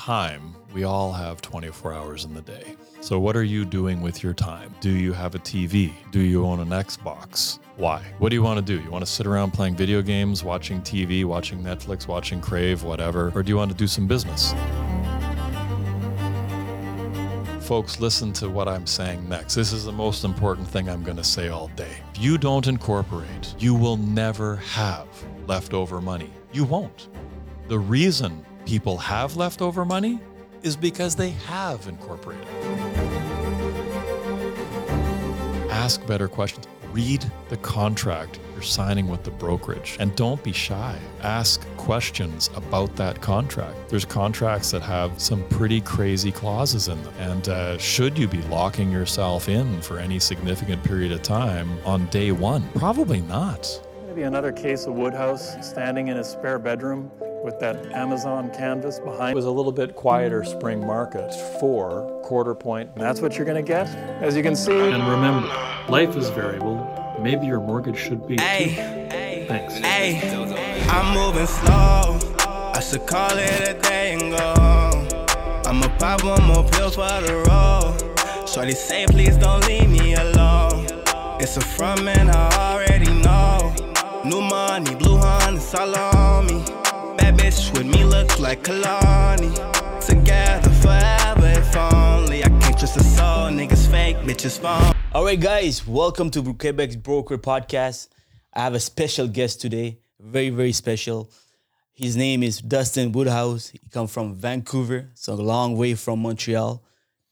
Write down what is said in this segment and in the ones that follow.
time, we all have 24 hours in the day. So, what are you doing with your time? Do you have a TV? Do you own an Xbox? Why? What do you want to do? You want to sit around playing video games, watching TV, watching Netflix, watching Crave, whatever? Or do you want to do some business? Folks, listen to what I'm saying next. This is the most important thing I'm going to say all day. If you don't incorporate, you will never have leftover money. You won't. The reason people have leftover money is because they have incorporated. Ask better questions. Read the contract you're signing with the brokerage and don't be shy. Ask questions about that contract. There's contracts that have some pretty crazy clauses in them. And uh, should you be locking yourself in for any significant period of time on day one? Probably not. Maybe another case of Woodhouse standing in his spare bedroom with that Amazon canvas behind. It was a little bit quieter spring market, four quarter point. And that's what you're going to get, as you can see. And remember, life is variable. Maybe your mortgage should be. Hey, Thanks. Hey, I'm moving slow. I should call it a day and go home. I'ma pop one more pill for the road. Shorty say, please don't leave me alone. It's a front man, I already know. New money, blue honey, me. Bad bitch with me looks like Kalani. Together forever, if only I can't trust a soul. Niggas fake, bitches phone. All right, guys, welcome to Quebec's Broker Podcast. I have a special guest today, very, very special. His name is Dustan Woodhouse. He comes from Vancouver, so a long way from Montreal.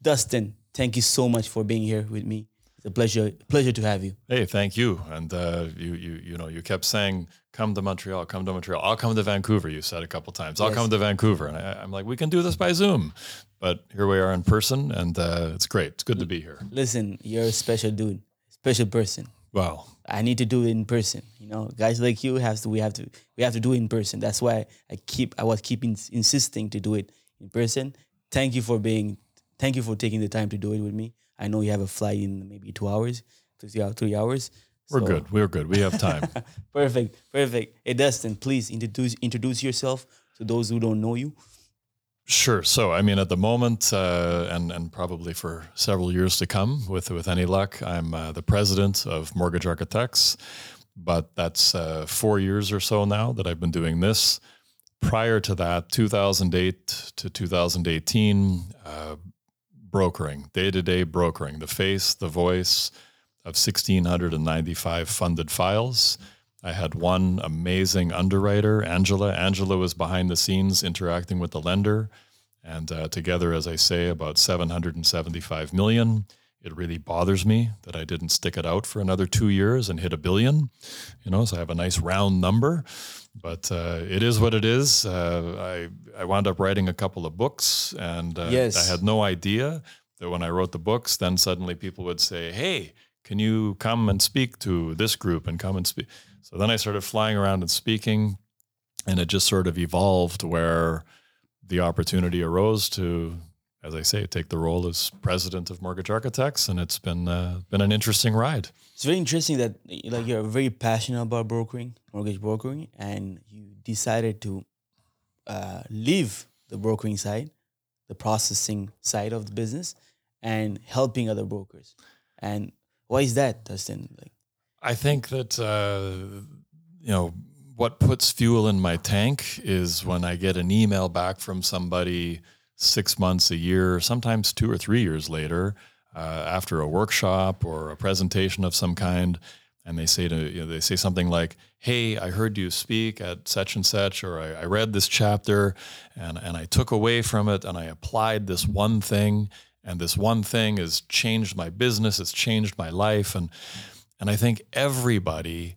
Dustin, thank you so much for being here with me. It's a pleasure, pleasure to have you. Hey, thank you. And uh, you, you, you know, you kept saying, "Come to Montreal, come to Montreal." I'll come to Vancouver. You said a couple times. I'll Yes. come to Vancouver, and I, I'm like, we can do this by Zoom. But here we are in person, and uh, it's great. It's good to be here. Listen, you're a special dude, special person. Wow. I need to do it in person. You know, guys like you have to. We have to. We have to do it in person. That's why I keep. I was keeping insisting to do it in person. Thank you for being. Thank you for taking the time to do it with me. I know you have a flight in maybe two hours, two three hours. Three hours. We're So- good. We're good. We have time. Perfect. Perfect. Hey, Dustan, please introduce introduce yourself to those who don't know you. Sure. So, I mean, at the moment, uh, and and probably for several years to come, with with any luck, I'm uh, the president of Mortgage Architects. But that's uh, four years or so now that I've been doing this. Prior to that, 2008 to 2018, uh, brokering, day to day brokering, the face, the voice of 1,695 funded files. I had one amazing underwriter, Angela. Angela was behind the scenes interacting with the lender. And uh, together, as I say, about 775 million. It really bothers me that I didn't stick it out for another two years and hit a billion. You know, so I have a nice round number, but uh, it is what it is. Uh, I I wound up writing a couple of books, and uh, Yes. I had no idea that when I wrote the books, then suddenly people would say, "Hey, can you come and speak to this group and come and speak?" So then I started flying around and speaking, and it just sort of evolved where the opportunity arose to, as I say, take the role as president of Mortgage Architects, and it's been uh, been an interesting ride. It's very interesting that like you're very passionate about brokering, mortgage brokering, and you decided to uh, leave the brokering side, the processing side of the business, and helping other brokers. And why is that, Dustan? Like, I think that uh, you know what puts fuel in my tank is when I get an email back from somebody six months, a year, sometimes two or three years later, uh, after a workshop or a presentation of some kind, and they say to you know, they say something like, "Hey, I heard you speak at such and such, or I, I read this chapter, and and I took away from it, and I applied this one thing." And this one thing has changed my business. It's changed my life, and and I think everybody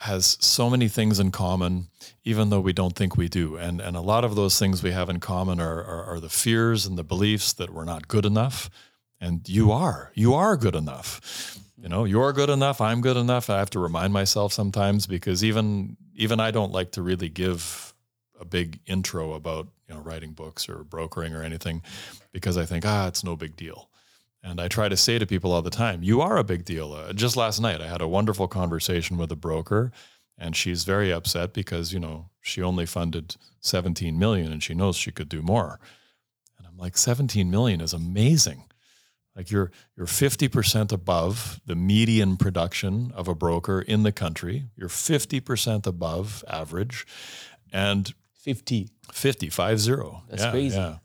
has so many things in common, even though we don't think we do. And and a lot of those things we have in common are, are, are the fears and the beliefs that we're not good enough. And you are. You are good enough. You know, you're good enough. I'm good enough. I have to remind myself sometimes because even even I don't like to really give a big intro about you know writing books or brokering or anything because I think ah it's no big deal. And I try to say to people all the time, you are a big deal. Uh, just last night, I had a wonderful conversation with a broker, and she's very upset because, you know, she only funded 17 million and she knows she could do more. And I'm like 17 million is amazing. Like you're you're 50% above the median production of a broker in the country. You're 50% above average and 50. 50 five zero. That's yeah, crazy. Yeah.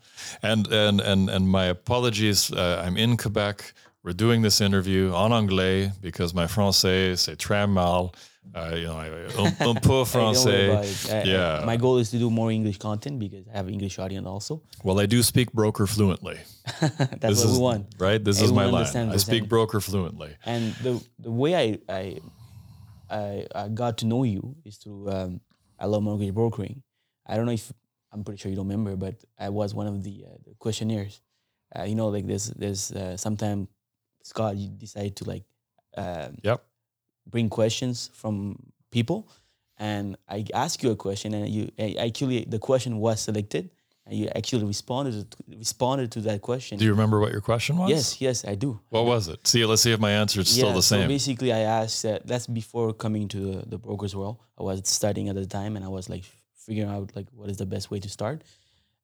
And and and and my apologies. Uh, I'm in Quebec. We're doing this interview en anglais because my français c'est très mal. Uh, you know, un, un peu Hey, don't worry français. it. I- yeah. my goal is to do more English content because I have English audience also. Well, I do speak broker fluently. That's This what is we want. right. This is my line. I speak broker fluently. And the the way I I I, I got to know you is through um, I love mortgage brokering. I don't know if I'm pretty sure you don't remember, but I was one of the, uh, the questionnaires. Uh, you know, like there's there's uh, sometimes Scott you decide to like um, Yep. bring questions from people, and I ask you a question, and you actually the question was selected, and you actually responded to, responded to that question. Do you remember what your question was? yes, yes, I do. What was it? See, let's see if my answer is still the So same. basically, I asked that. That's before coming to the, the brokers world. I was studying at the time, and I was like figuring out like what is the best way to start.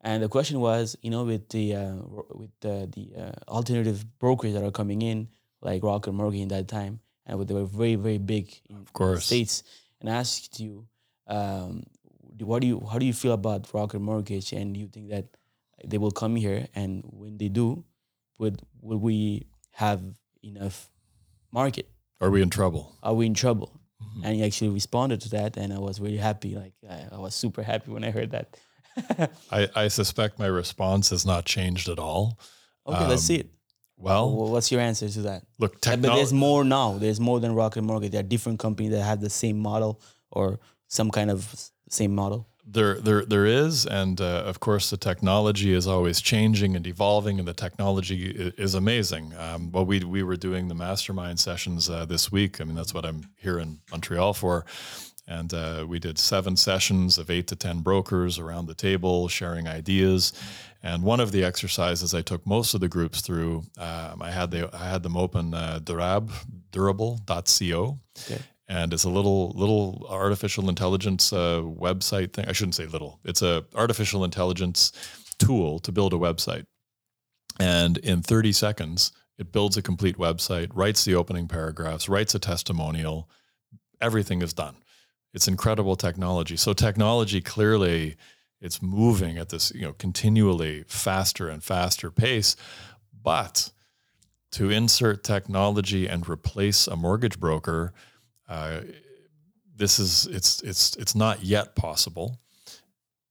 And the question was, you know, with the uh, with the, the uh, alternative brokers that are coming in, like Rocket Mortgage in that time, and they were very very big in of course. states. And I asked you, um, what do you how do you feel about Rocket Mortgage? And you think that they will come here, and when they do, would will we have enough market? Are we in trouble? are we in trouble? Mm-hmm. And he actually responded to that, and I was really happy. Like I, I was super happy when I heard that. I, I suspect my response has not changed at all. Okay, let's see it. Well, Well, what's your answer to that? look, Uh, But there's more now. There's more than Rocket Mortgage. There are different companies that have the same model or some kind of same model. There, there, there is, and uh, of course, the technology is always changing and evolving, and the technology is amazing. Um, well, we we were doing the mastermind sessions uh, this week. I mean, that's what I'm here in Montreal for, and uh, we did seven sessions of eight to ten brokers around the table sharing ideas. And one of the exercises I took most of the groups through, um, I had the I had them open uh, Durab durable.co Okay. And it's a little little artificial intelligence uh, website thing. I shouldn't say little. It's a artificial intelligence tool to build a website, and in 30 seconds, it builds a complete website, writes the opening paragraphs, writes a testimonial. Everything is done. It's incredible technology. So technology clearly it's moving at this you know continually faster and faster pace, but to insert technology and replace a mortgage broker uh, this is it's it's it's not yet possible.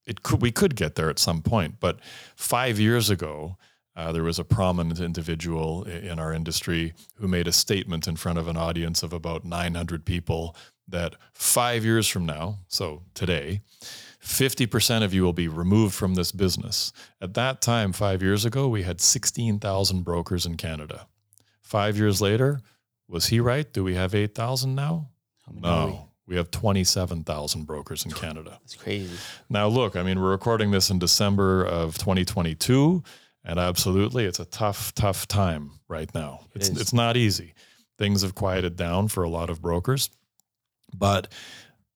It could we could get there at some point, but five years ago, uh, there was a prominent individual in our industry who made a statement in front of an audience of about 900 people that five years from now, so today, 50% of you will be removed from this business. At that time, five years ago, we had 16,000 brokers in Canada. Five years later, was he right? Do we have 8,000 now? How many are we? No. We have 27,000 brokers in Canada. It's crazy. Now, look, I mean, we're recording this in December of 2022, and absolutely, it's a tough, tough time right now. It's, is. it's not easy. Things have quieted down for a lot of brokers, but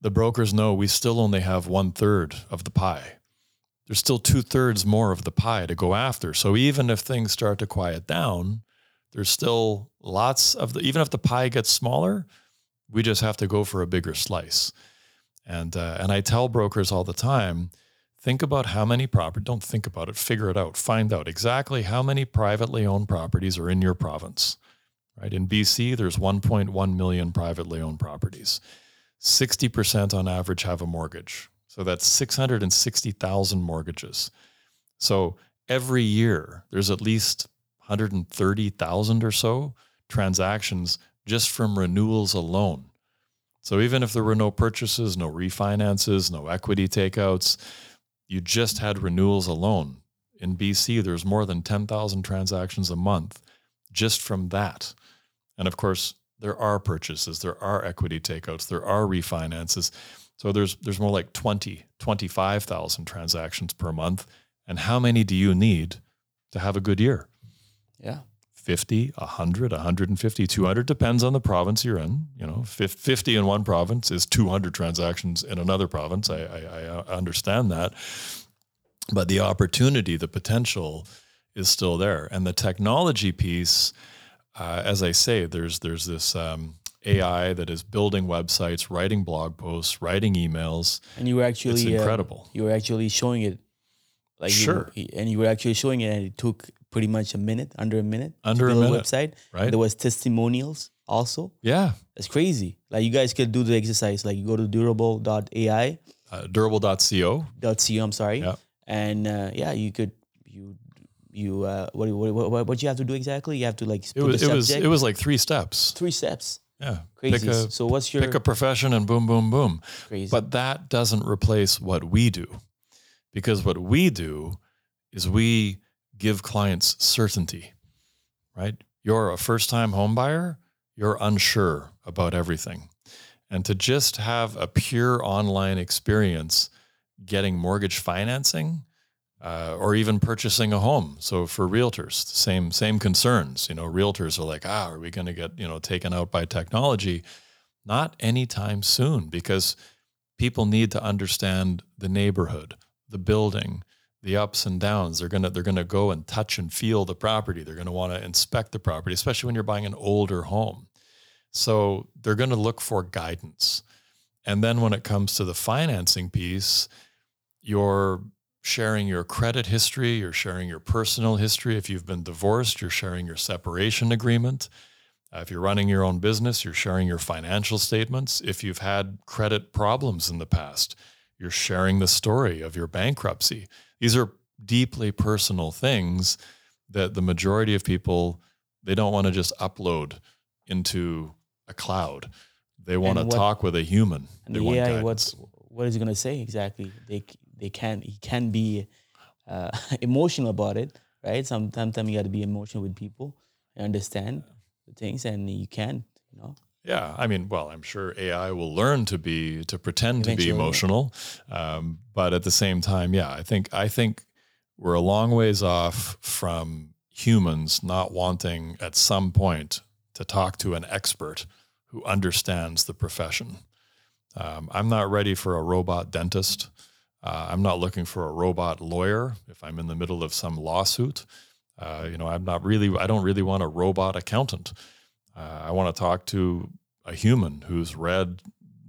the brokers know we still only have one third of the pie. There's still two thirds more of the pie to go after. So even if things start to quiet down, there's still lots of the, even if the pie gets smaller, we just have to go for a bigger slice. And uh, and I tell brokers all the time, think about how many property. Don't think about it. Figure it out. Find out exactly how many privately owned properties are in your province. Right in BC, there's 1.1 million privately owned properties. 60% on average have a mortgage. So that's 660,000 mortgages. So every year, there's at least 130,000 or so transactions just from renewals alone. So even if there were no purchases, no refinances, no equity takeouts, you just had renewals alone. In BC, there's more than 10,000 transactions a month just from that. And of course, there are purchases, there are equity takeouts, there are refinances. So there's there's more like 20, 25,000 transactions per month. And how many do you need to have a good year? Yeah. 50, 100, 150, 200 depends on the province you're in. You know, 50 in one province is 200 transactions in another province. I, I, I uh, understand that. But the opportunity, the potential is still there. And the technology piece, uh, as I say, there's there's this um, AI that is building websites, writing blog posts, writing emails. And you were actually It's uh, incredible. you were actually showing it, like you- Sure. and you were actually showing it, and it took pretty much a minute, under a minute, Under a minute, website. right? There was testimonials also. Yeah, It's crazy. Like you guys could do the exercise. Like you go to durable.ai uh, durable.co. co. I'm sorry. Yeah. And uh, yeah, you could you you uh, what, what what what you have to do exactly? You have to like It put was the it was it was like three steps. three steps. Yeah, Crazy. A, so what's your pick a profession and boom, boom, boom. crazy? But that doesn't replace what we do, because what we do is we give clients certainty. Right? You're a first-time home buyer. You're unsure about everything, and to just have a pure online experience getting mortgage financing uh, or even purchasing a home. So for realtors, same same concerns. You know, realtors are like, ah, are we going to get you know taken out by technology? Not anytime soon, because people need to understand the neighborhood, the building, the ups and downs. They're gonna they're gonna go and touch and feel the property. They're gonna want to inspect the property, especially when you're buying an older home. So they're going to look for guidance. And then when it comes to the financing piece, you're sharing your credit history, you're sharing your personal history. If you've been divorced, you're sharing your separation agreement. Uh, if you're running your own business, you're sharing your financial statements. If you've had credit problems in the past, you're sharing the story of your bankruptcy. These are deeply personal things that the majority of people they don't want to just upload into a cloud. They want to what- talk with a human. and They the want AI, what's what is it gonna say exactly? They they can he can be uh, emotional about it, right? Sometimes you got to be emotional with people and understand the things, and you can't. you know. Yeah, I mean, well, I'm sure AI will learn to be to pretend to be emotional, um, but at the same time, yeah, I think I think we're a long ways off from humans not wanting at some point to talk to an expert who understands the profession. Um, I'm not ready for a robot dentist. Uh, I'm not looking for a robot lawyer if I'm in the middle of some lawsuit. Uh, you know, I'm not really. I don't really want a robot accountant. Uh, I want to talk to a human who's read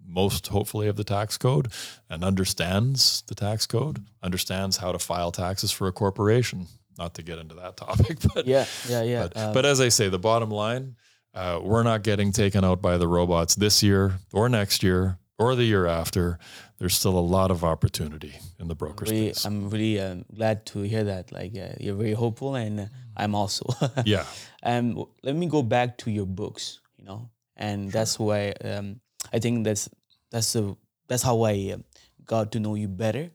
most, hopefully, of the tax code and understands the tax code, understands how to file taxes for a corporation. Not to get into that topic, but Yeah, yeah, yeah. but, uh, but as I say, the bottom line, uh, we're not getting taken out by the robots this year or next year or the year after. There's still a lot of opportunity in the broker really, space. I'm really um, glad to hear that. Like, uh, you're very hopeful, and uh, I'm also. yeah. Um, let me go back to your books. You know, and that's why um, I think that's that's the that's how I um, got to know you better,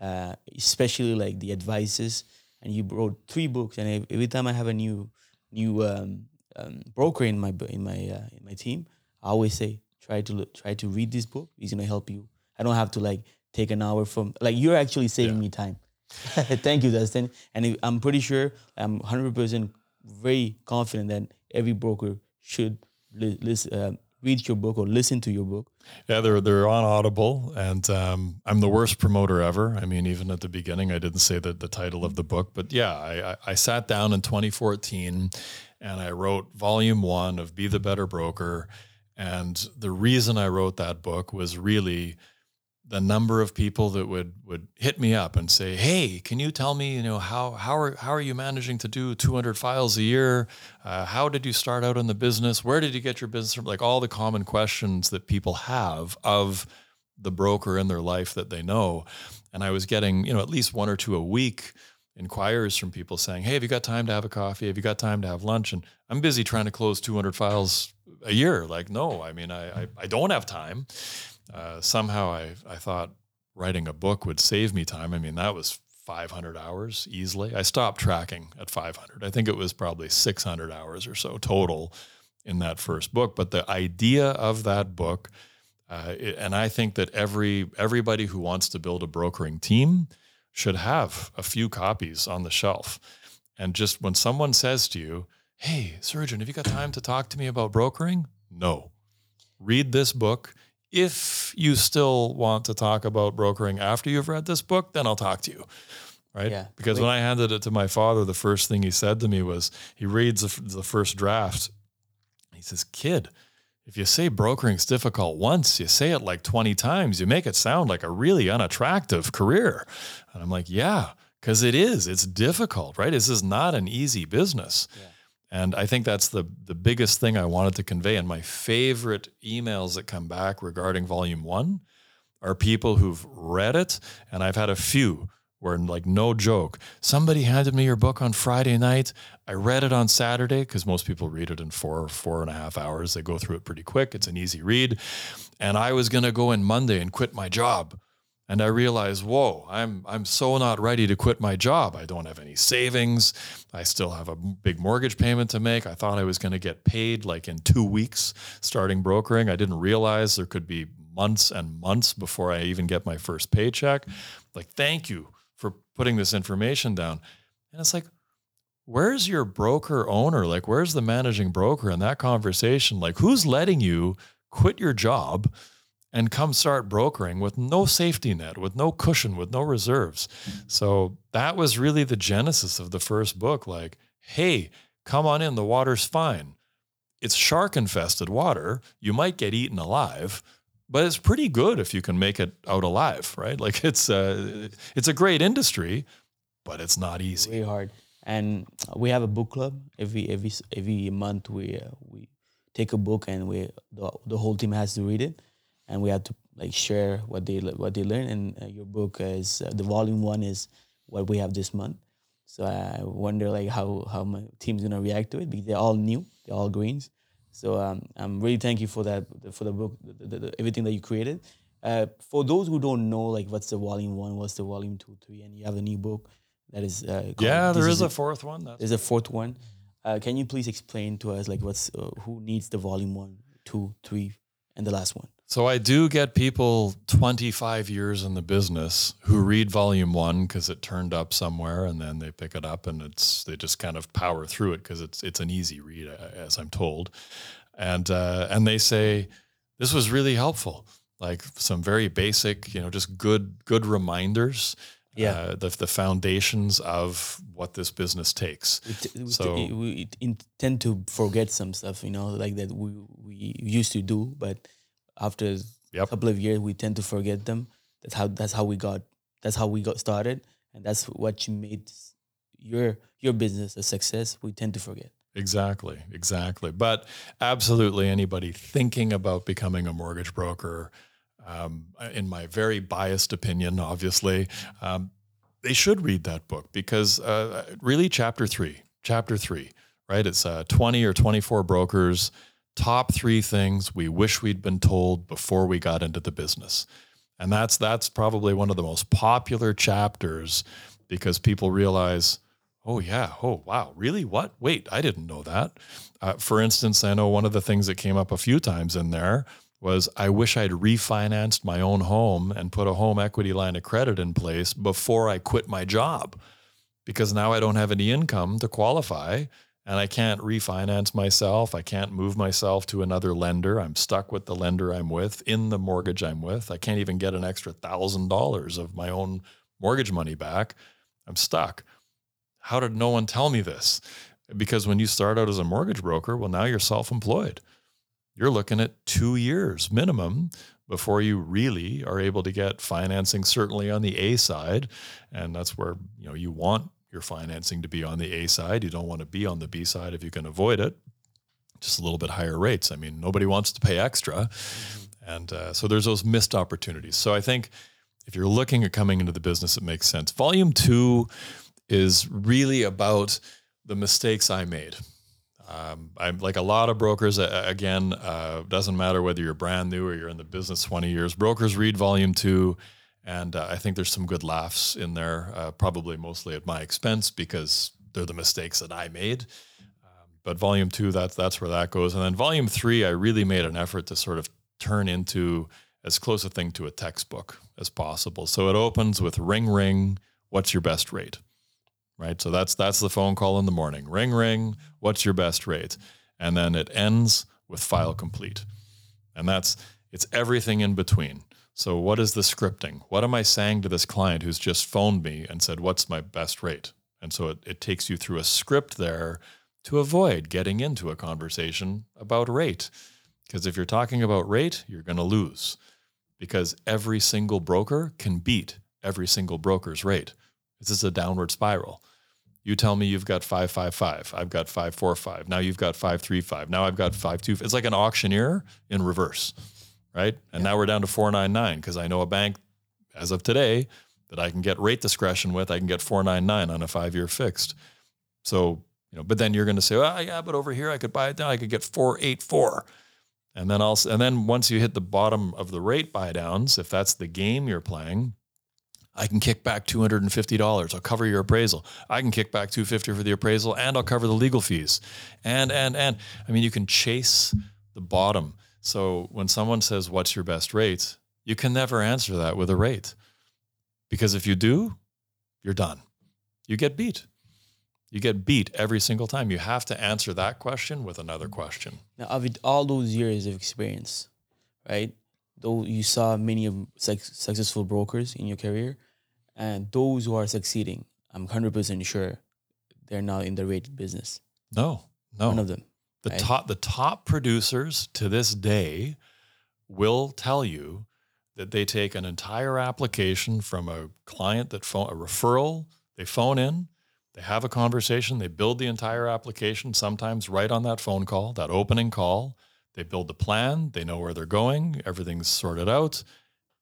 uh, especially like the advices. And you wrote three books, and every time I have a new new um, um, broker in my in my uh, in my team, I always say try to look, try to read this book. It's gonna help you. I don't have to like take an hour from like you're actually saving me time. Thank you, Dustan. And I'm pretty sure I'm 100% very confident that every broker should li- listen, uh, read your book or listen to your book. Yeah, they're they're on Audible, and um, I'm the worst promoter ever. I mean, even at the beginning, I didn't say the, the title of the book, but yeah, I, I, I sat down in 2014 and I wrote volume one of Be the Better Broker. And the reason I wrote that book was really the number of people that would would hit me up and say, "Hey, can you tell me, you know, how how are how are you managing to do 200 files a year? Uh, how did you start out in the business? Where did you get your business from? Like all the common questions that people have of the broker in their life that they know." And I was getting, you know, at least one or two a week inquiries from people saying, "Hey, have you got time to have a coffee? Have you got time to have lunch?" And I'm busy trying to close 200 files a year. Like, no, I mean, I I, I don't have time. Uh, somehow I, I thought writing a book would save me time. I mean, that was 500 hours easily. I stopped tracking at 500. I think it was probably 600 hours or so total in that first book. But the idea of that book, uh, and I think that every everybody who wants to build a brokering team should have a few copies on the shelf. And just when someone says to you, "Hey, surgeon, have you got time to talk to me about brokering?" No. Read this book. If you still want to talk about brokering after you've read this book, then I'll talk to you. right? Yeah. Because Wait. when I handed it to my father, the first thing he said to me was, he reads the, f- the first draft. He says, "Kid, if you say brokering's difficult once, you say it like 20 times, you make it sound like a really unattractive career." And I'm like, "Yeah, cuz it is. It's difficult, right? This is not an easy business." And I think that's the the biggest thing I wanted to convey. And my favorite emails that come back regarding volume 1 are people who've read it, and I've had a few where, like, no joke, somebody handed me your book on Friday night. I read it on Saturday because most people read it in four, four and a half hours. They go through it pretty quick. It's an easy read. And I was going to go in Monday and quit my job. And I realized, whoa, I'm I'm so not ready to quit my job. I don't have any savings. I still have a big mortgage payment to make. I thought I was going to get paid like in two weeks starting brokering. I didn't realize there could be months and months before I even get my first paycheck. Like, thank you putting this information down. And it's like, where's your broker owner? Like, where's the managing broker in that conversation? Like, who's letting you quit your job and come start brokering with no safety net, with no cushion, with no reserves? So that was really the genesis of the first book. Like, hey, come on in, the water's fine. It's shark infested water. You might get eaten alive, but it's pretty good if you can make it out alive, right? Like it's uh, it's a great industry, but it's not easy. Very hard. And we have a book club every every every month. We uh, we take a book and we the, the whole team has to read it, and we have to like share what they what they learn. And uh, your book is uh, the volume one is what we have this month. So I wonder like how how my team's gonna react to it because they're all new, they're all greens. So um, I'm really thank you for that for the book, the, the, the, everything that you created. Uh, for those who don't know, like what's the volume one, what's the volume two, three, and you have a new book that is uh, Yeah, there is a fourth one. That's There's a fourth one. Uh, can you please explain to us like what's uh, who needs the volume one, two, three, and the last one? So I do get people 25 years in the business who read volume one because it turned up somewhere, and then they pick it up and it's they just kind of power through it because it's it's an easy read, as I'm told, and uh, and they say this was really helpful, like some very basic, you know, just good good reminders. Yeah. uh, the the foundations of what this business takes. We, t- we, t- So- we tend to forget some stuff, you know, like that we we used to do, but after a couple of years, we tend to forget them. That's how that's how we got that's how we got started, and that's what you made your your business a success. We tend to forget. Exactly, exactly. But absolutely, anybody thinking about becoming a mortgage broker, um, in my very biased opinion, obviously, um, they should read that book because uh, really, chapter three, chapter three, right? It's uh, 20 or 24 brokers, top three things we wish we'd been told before we got into the business. And that's that's probably one of the most popular chapters because people realize, oh yeah, oh wow, really? What? Wait, I didn't know that. Uh, for instance, I know one of the things that came up a few times in there was I wish I'd refinanced my own home and put a home equity line of credit in place before I quit my job because now I don't have any income to qualify and I can't refinance myself. I can't move myself to another lender. I'm stuck with the lender I'm with in the mortgage I'm with. I can't even get an extra thousand dollars of my own mortgage money back. I'm stuck. How did no one tell me this? Because when you start out as a mortgage broker, well, now you're self employed. You're looking at two years minimum before you really are able to get financing, certainly on the A side. And that's where you know you want your financing to be on the A side. You don't want to be on the B side if you can avoid it. Just a little bit higher rates. I mean, nobody wants to pay extra. And uh, so there's those missed opportunities. So I think if you're looking at coming into the business, it makes sense. Volume two is really about the mistakes I made. Um, I'm like a lot of brokers. Uh, again, uh, doesn't matter whether you're brand new or you're in the business 20 years. Brokers read volume two, and uh, I think there's some good laughs in there. Uh, probably mostly at my expense because they're the mistakes that I made. Um, but volume two, that's that's where that goes. And then volume three, I really made an effort to sort of turn into as close a thing to a textbook as possible. So it opens with ring ring. What's your best rate? right? So that's that's the phone call in the morning. Ring ring, what's your best rate? And then it ends with file complete. And that's it's everything in between. So, what is the scripting? What am I saying to this client who's just phoned me and said, What's my best rate? And so it, it takes you through a script there to avoid getting into a conversation about rate. Because if you're talking about rate, you're going to lose because every single broker can beat every single broker's rate. This is a downward spiral. You tell me you've got 555, I've got 545, now you've got 535, now I've got 525. It's like an auctioneer in reverse, right? And yeah. now we're down to 499 because I know a bank as of today that I can get rate discretion with, I can get 499 on a five year fixed. So, you know, but then you're going to say, oh, yeah, but over here I could buy it down, I could get 484. And then also, and then once you hit the bottom of the rate buy downs, if that's the game you're playing, I can kick back $250. I'll cover your appraisal. I can kick back 250 for the appraisal and I'll cover the legal fees. And and and I mean you can chase the bottom. So when someone says what's your best rate, you can never answer that with a rate. Because if you do, you're done. You get beat. You get beat every single time. You have to answer that question with another question. Now, of all those years of experience, right? Though you saw many of successful brokers in your career, and those who are succeeding, I'm hundred percent sure they're not in the rated business. No, no, none of them. The right? top, the top producers to this day will tell you that they take an entire application from a client that phone a referral, they phone in, they have a conversation, they build the entire application, sometimes right on that phone call, that opening call. They build the plan, they know where they're going, everything's sorted out,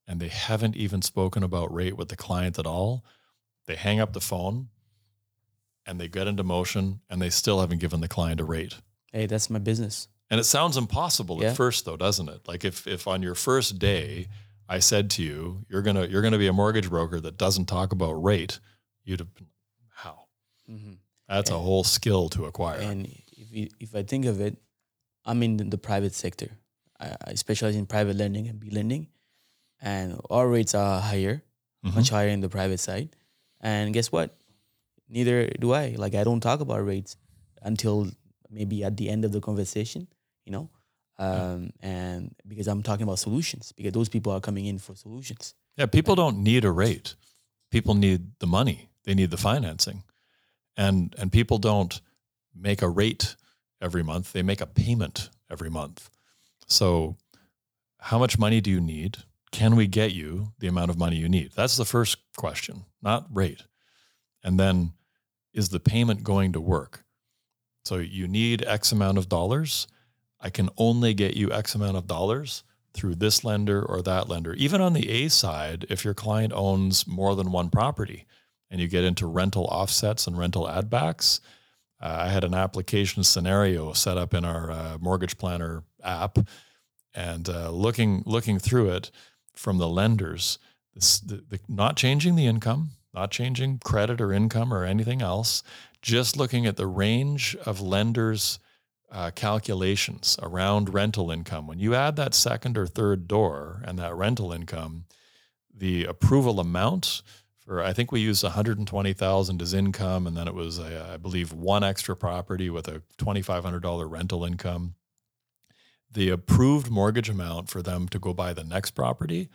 and they haven't even spoken about rate with the client at all. They hang up the phone and they get into motion and they still haven't given the client a rate. Hey, that's my business. And it sounds impossible yeah. at first though, doesn't it? Like if if on your first day I said to you, you're gonna you're gonna be a mortgage broker that doesn't talk about rate, you'd have been how? Mm-hmm. That's and, a whole skill to acquire. And if you, if I think of it, I'm in the, the private sector. I, I, specialize in private lending and B lending, and our rates are higher, mm-hmm. much higher in the private side. And guess what? Neither do I. Like I don't talk about rates until maybe at the end of the conversation. You know, um, and because I'm talking about solutions, because those people are coming in for solutions. Yeah, people don't need a rate. People need the money. They need the financing, and and people don't make a rate every month. They make a payment every month. So, how much money do you need? Can we get you the amount of money you need? That's the first question, not rate. And then, is the payment going to work? So you need X amount of dollars I can only get you X amount of dollars through this lender or that lender. Even on the A side, if your client owns more than one property and you get into rental offsets and rental addbacks, uh, I had an application scenario set up in our uh, mortgage planner app, and uh, looking looking through it from the lenders, this, the, the, not changing the income, not changing credit or income or anything else, just looking at the range of lenders uh, calculations around rental income. When you add that second or third door and that rental income, the approval amount for I think we used 120,000 as income, and then it was a, I believe one extra property with a $2,500 rental income. The approved mortgage amount for them to go buy the next property,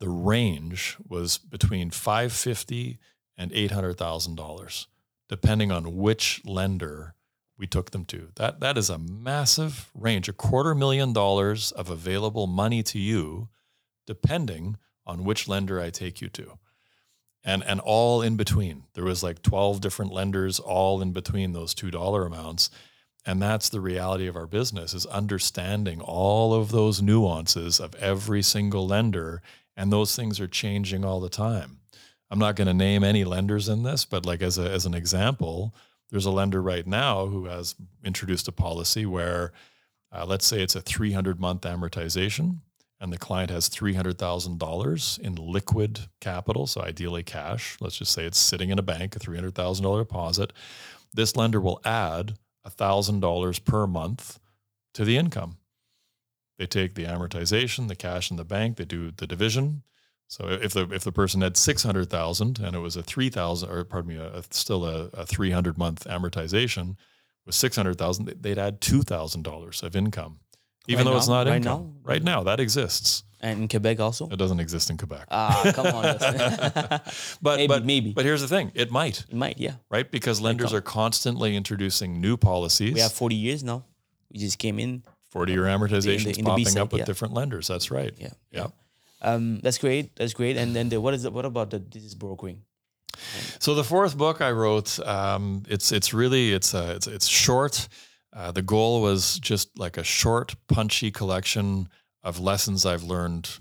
the range was between 550 and $800,000, depending on which lender we took them to. That that is a massive range, a quarter million dollars of available money to you, depending on which lender I take you to. And and all in between. There was like 12 different lenders all in between those two dollar amounts. And that's the reality of our business is understanding all of those nuances of every single lender. And those things are changing all the time. I'm not going to name any lenders in this, but like as a as an example, there's a lender right now who has introduced a policy where, uh, let's say it's a 300 month amortization, and the client has $300,000 in liquid capital, so ideally cash. Let's just say it's sitting in a bank, a $300,000 deposit. This lender will add $1,000 per month to the income. They take the amortization, the cash in the bank, they do the division, so if the if the person had six hundred thousand and it was a three thousand or pardon me, a, a, still a, a three hundred month amortization with six hundred thousand, they'd add two thousand dollars of income, even right though now? it's not right income. Now? Right now, that exists. And in Quebec also. It doesn't exist in Quebec. Ah, come on. But maybe, but maybe. But here's the thing: it might, it might, yeah. right? Because lenders are constantly introducing new policies. We have 40 years now. We just came in. 40 year amortizations in the B popping side, up with yeah. different lenders. That's right. Yeah. Yeah. Um, that's great. That's great. And then the, what is the, what about the this is brokering? So the fourth book I wrote, um, it's it's really it's uh, it's it's short. Uh, the goal was just like a short, punchy collection of lessons I've learned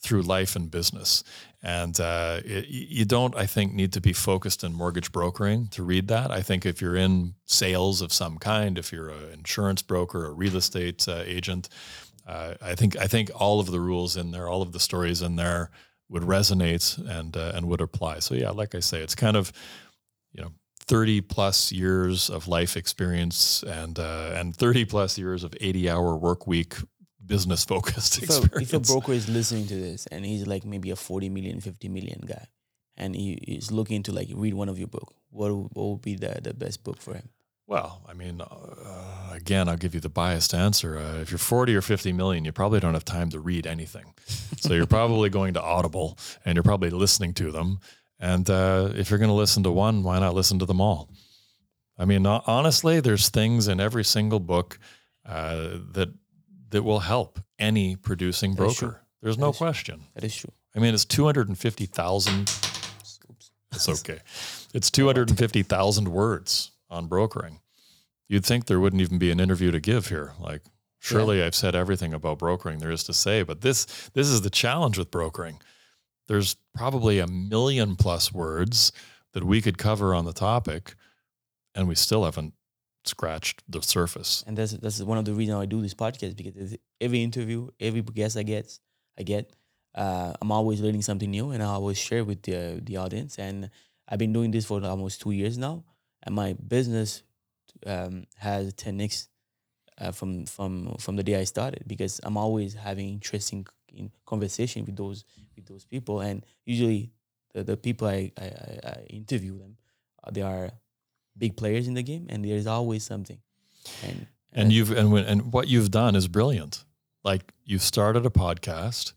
through life and business. And uh, it, you don't, I think, need to be focused in mortgage brokering to read that. I think if you're in sales of some kind, if you're an insurance broker, a real estate uh, agent, uh, I think I think all of the rules in there, all of the stories in there, would resonate and uh, and would apply. So yeah, like I say, it's kind of you know 30 plus years of life experience and uh, and 30 plus years of 80 hour work week business focused If a, experience. if a broker is listening to this and he's like maybe a 40 million, 50 million guy, and he is looking to like read one of your book, what would, what would be the, the best book for him? Well, I mean, uh, again, I'll give you the biased answer. Uh, if you're 40 or 50 million, you probably don't have time to read anything. So you're probably going to Audible and you're probably listening to them. And uh, if you're going to listen to one, why not listen to them all? I mean, ho- honestly, there's things in every single book uh, that that will help any producing That broker. There's That no is true. question. That is true. I mean, it's 250,000 it's okay. It's 250,000 words on brokering. You'd think there wouldn't even be an interview to give here. Like, surely I've said everything about brokering there is to say, but this this is the challenge with brokering. There's probably a million plus words that we could cover on the topic, and we still haven't scratched the surface. And that's that's one of the reasons I do this podcast because every interview, every guest I get, I get, uh, I'm always learning something new, and I always share with the the audience. And I've been doing this for almost two years now, and my business um, has 10x uh, from from from the day I started because I'm always having interesting in conversation with those with those people, and usually the, the people I, I, I, interview them, uh, they are big players in the game, and there's always something. And And you've and when, and what you've done is brilliant. Like you've started a podcast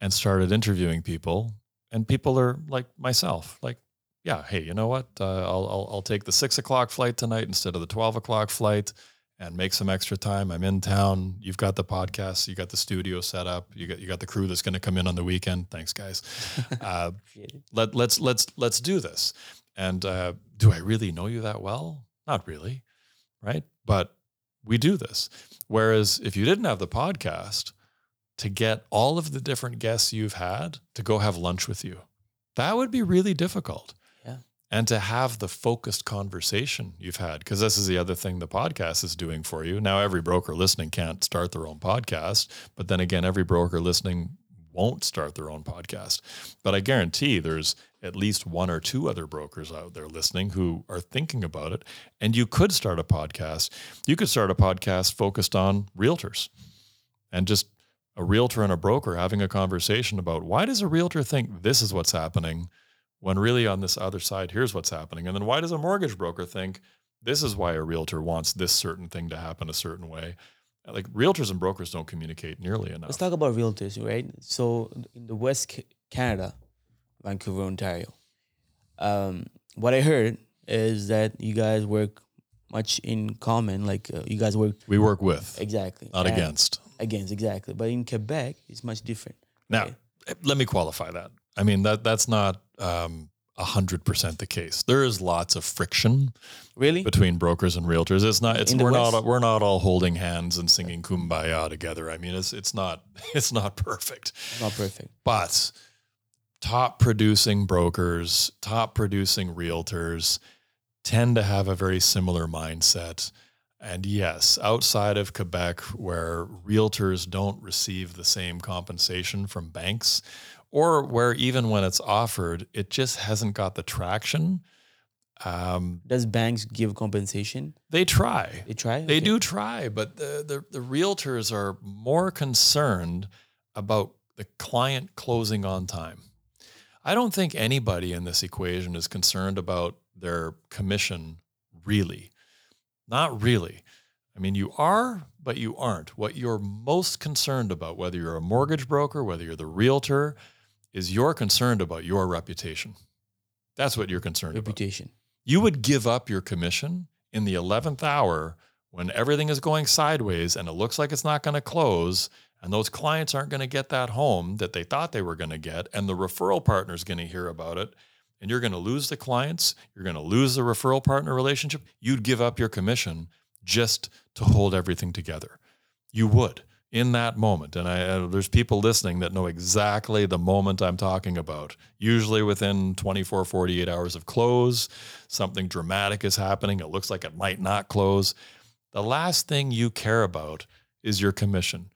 and started interviewing people, and people are like myself, like, yeah, hey, you know what? Uh, I'll, I'll I'll take the six o'clock flight tonight instead of the twelve o'clock flight, and make some extra time. I'm in town. You've got the podcast. You got the studio set up. You got you got the crew that's going to come in on the weekend. Thanks, guys. Uh, let let's let's let's do this. And uh, do I really know you that well? Not really, right? But we do this. Whereas if you didn't have the podcast, to get all of the different guests you've had to go have lunch with you, that would be really difficult. And to have the focused conversation you've had, because this is the other thing the podcast is doing for you. Now, every broker listening can't start their own podcast, but then again, every broker listening won't start their own podcast. But I guarantee there's at least one or two other brokers out there listening who are thinking about it. And you could start a podcast. You could start a podcast focused on realtors and just a realtor and a broker having a conversation about why does a realtor think this is what's happening when really on this other side, here's what's happening. And then why does a mortgage broker think this is why a realtor wants this certain thing to happen a certain way? Like realtors and brokers don't communicate nearly enough. Let's talk about realtors, right? So in the West Canada, Vancouver, Ontario, um, what I heard is that you guys work much in common. Like uh, you guys work we work with, exactly not and- against. Against exactly, but in Quebec, it's much different. Now, Okay. let me qualify that. I mean that that's not um, a hundred percent the case. There is lots of friction Really? between brokers and realtors. It's not. It's In we're not. We're not all holding hands and singing "Kumbaya" together. I mean, it's it's not. It's not perfect. Not perfect. But top producing brokers, top producing realtors tend to have a very similar mindset. And yes, outside of Quebec, where realtors don't receive the same compensation from banks, or where even when it's offered, it just hasn't got the traction. Um, Does banks give compensation? they try. They try. They Okay. do try, but the, the the realtors are more concerned about the client closing on time. I don't think anybody in this equation is concerned about their commission really. Not really. I mean, you are, but you aren't. What you're most concerned about, whether you're a mortgage broker, whether you're the realtor, is you're concerned about your reputation. That's what you're concerned Reputation. about. You would give up your commission in the 11th hour when everything is going sideways and it looks like it's not going to close and those clients aren't going to get that home that they thought they were going to get and the referral partner is going to hear about it and you're going to lose the clients, you're going to lose the referral partner relationship, you'd give up your commission just to hold everything together. You would in that moment. And I, uh, there's people listening that know exactly the moment I'm talking about. Usually within 24, 48 hours of close, something dramatic is happening. It looks like it might not close. The last thing you care about is your commission.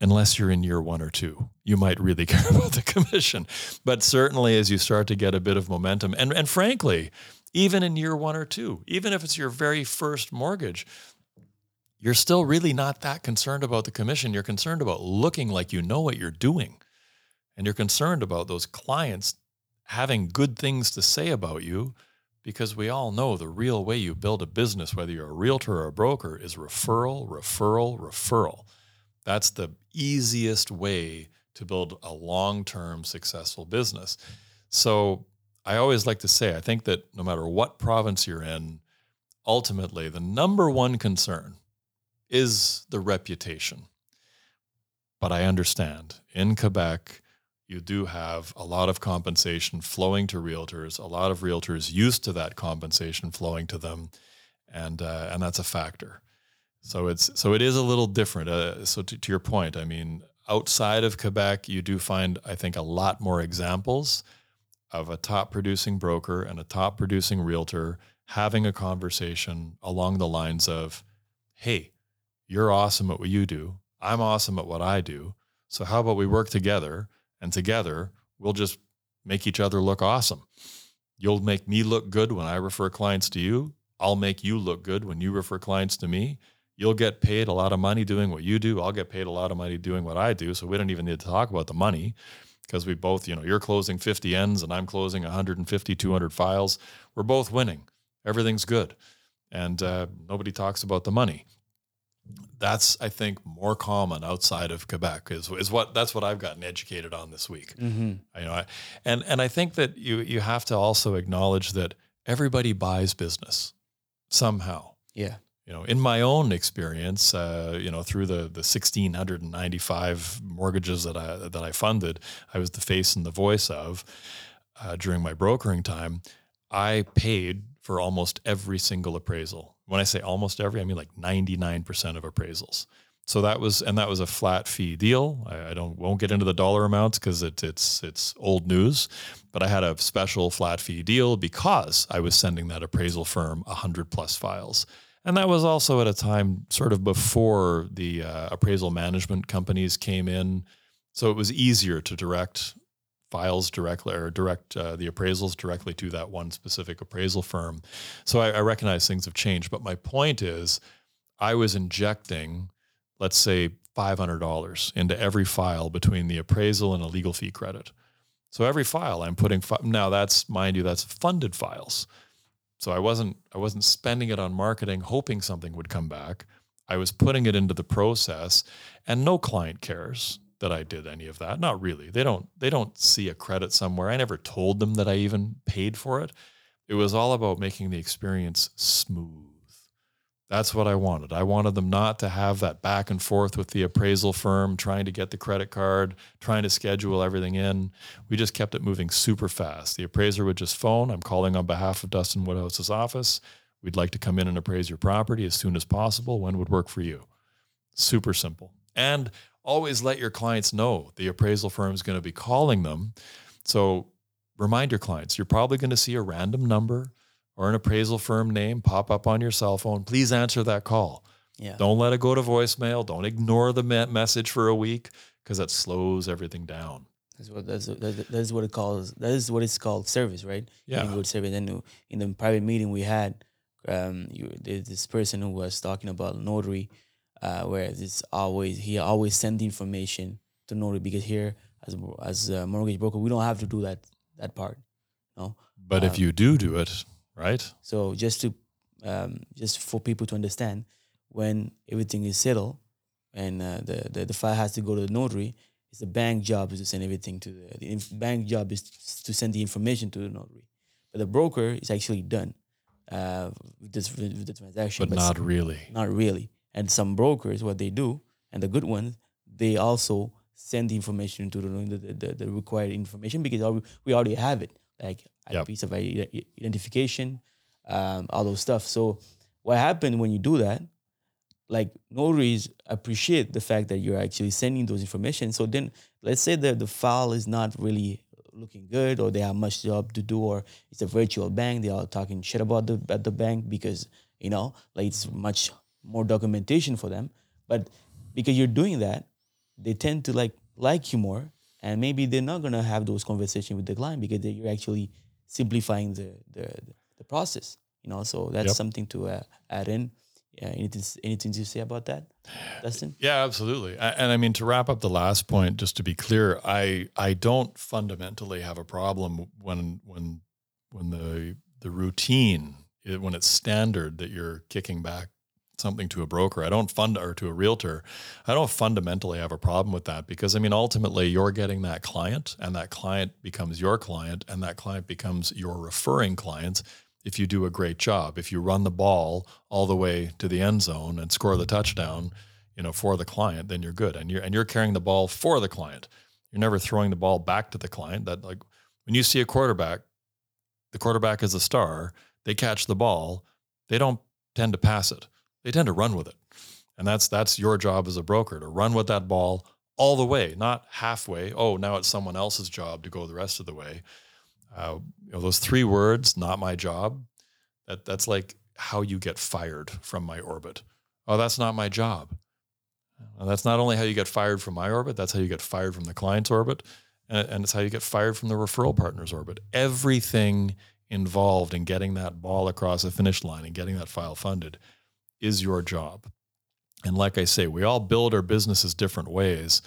Unless you're in year one or two, you might really care about the commission. But certainly, as you start to get a bit of momentum, and, and frankly, even in year one or two, even if it's your very first mortgage, you're still really not that concerned about the commission. You're concerned about looking like you know what you're doing. And you're concerned about those clients having good things to say about you because we all know the real way you build a business, whether you're a realtor or a broker, is referral, referral, referral. That's the easiest way to build a long term successful business. So I always like to say, I think that no matter what province you're in, ultimately the number one concern is the reputation. But I understand in Quebec, you do have a lot of compensation flowing to realtors, a lot of realtors used to that compensation flowing to them, and uh, and that's a factor. So it's so it is a little different. Uh, so to, to your point, I mean, outside of Quebec, you do find I think a lot more examples of a top producing broker and a top producing realtor having a conversation along the lines of, "Hey, you're awesome at what you do. I'm awesome at what I do. So how about we work together and together we'll just make each other look awesome. You'll make me look good when I refer clients to you. I'll make you look good when you refer clients to me. You'll get paid a lot of money doing what you do. I'll get paid a lot of money doing what I do. So we don't even need to talk about the money because we both, you know, you're closing 50 ends and I'm closing 150, 200 files. We're both winning. Everything's good. And uh, nobody talks about the money that's I think more common outside of Quebec is is what that's what I've gotten educated on this week. Mm-hmm. You know, I, and and I think that you you have to also acknowledge that everybody buys business somehow. Yeah. You know, in my own experience, uh, you know, through the the sixteen hundred and ninety five mortgages that I that I funded, I was the face and the voice of uh, during my brokering time. I paid for almost every single appraisal when I say almost every, I mean like 99% of appraisals. So that was, and that was a flat fee deal. I, I don't, won't get into the dollar amounts because it, it's, it's old news, but I had a special flat fee deal because I was sending that appraisal firm 100 plus files. And that was also at a time sort of before the uh, appraisal management companies came in. So it was easier to direct files directly or direct uh, the appraisals directly to that one specific appraisal firm. So I, I recognize things have changed, but my point is, I was injecting, let's say, five hundred dollars into every file between the appraisal and a legal fee credit. So every file I'm putting fi- now that's mind you that's funded files. So I wasn't I wasn't spending it on marketing hoping something would come back. I was putting it into the process and no client cares that I did any of that. Not really. They don't they don't see a credit somewhere. I never told them that I even paid for it. It was all about making the experience smooth. That's what I wanted. I wanted them not to have that back and forth with the appraisal firm trying to get the credit card, trying to schedule everything in. We just kept it moving super fast. The appraiser would just phone, I'm calling on behalf of Dustan Woodhouse's office. We'd like to come in and appraise your property as soon as possible. When would work for you? Super simple. And always let your clients know the appraisal firm is going to be calling them. So remind your clients you're probably going to see a random number or an appraisal firm name pop up on your cell phone. Please answer that call. Yeah. Don't let it go to voicemail. Don't ignore the me- message for a week because that slows everything down. That's what that's that is what it calls. That is what it's called service, right? Yeah. Good service. Then in the private meeting we had, um, you this person who was talking about notary, uh, where it's always he always send the information to notary because here as as a mortgage broker we don't have to do that that part, no. But if Um, you do do it, right? So just to um, just for people to understand, when everything is settled and uh, the, the the file has to go to the notary. It's the bank job is to send everything to the, the inf- bank job is to send the information to the notary, but the broker is actually done uh, with this with the transaction, but not really. not really. And some brokers, what they do, and the good ones, they also send the information to the the, the, the required information because we already have it, like a piece of identification, um, all those stuff. So what happened when you do that? Like notaries appreciate the fact that you're actually sending those information. So then, let's say that the file is not really looking good, or they have much job to do, or it's a virtual bank. They are talking shit about the at the bank because you know, like it's much more documentation for them. But because you're doing that, they tend to like like you more, and maybe they're not gonna have those conversations with the client because they, you're actually simplifying the the, the process. You know, so that's Yep. something to uh, add in. Yeah, anything anything to say about that, Dustan? Yeah, absolutely. And I mean, to wrap up the last point, just to be clear, I I don't fundamentally have a problem when when when the the routine when it's standard that you're kicking back something to a broker. I don't fund or to a realtor. I don't fundamentally have a problem with that because I mean, ultimately, you're getting that client, and that client becomes your client, and that client becomes your referring client if you do a great job. If you run the ball all the way to the end zone and score the touchdown, you know, for the client, then you're good. And you're and you're carrying the ball for the client. You're never throwing the ball back to the client. That like when you see a quarterback, the quarterback is a star. They catch the ball. They don't tend to pass it. They tend to run with it. And that's that's your job as a broker to run with that ball all the way, not halfway. Oh, now it's someone else's job to go the rest of the way. Uh, you know, those three words, not my job, that that's like how you get fired from my orbit. Oh, that's not my job. Well, that's not only how you get fired from my orbit, that's how you get fired from the client's orbit, and, and it's how you get fired from the referral partner's orbit. Everything involved in getting that ball across the finish line and getting that file funded is your job. And like I say, we all build our businesses different ways,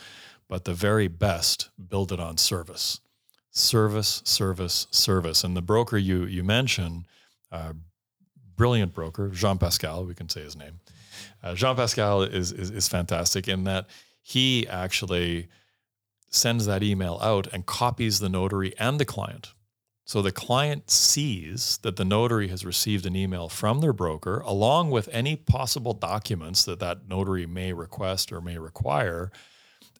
but the very best build it on service. Service, service, service. And the broker you you mentioned, uh, brilliant broker, Jean Pascal, we can say his name. Uh, Jean Pascal is, is is fantastic in that he actually sends that email out and copies the notary and the client. So the client sees that the notary has received an email from their broker, along with any possible documents that that notary may request or may require.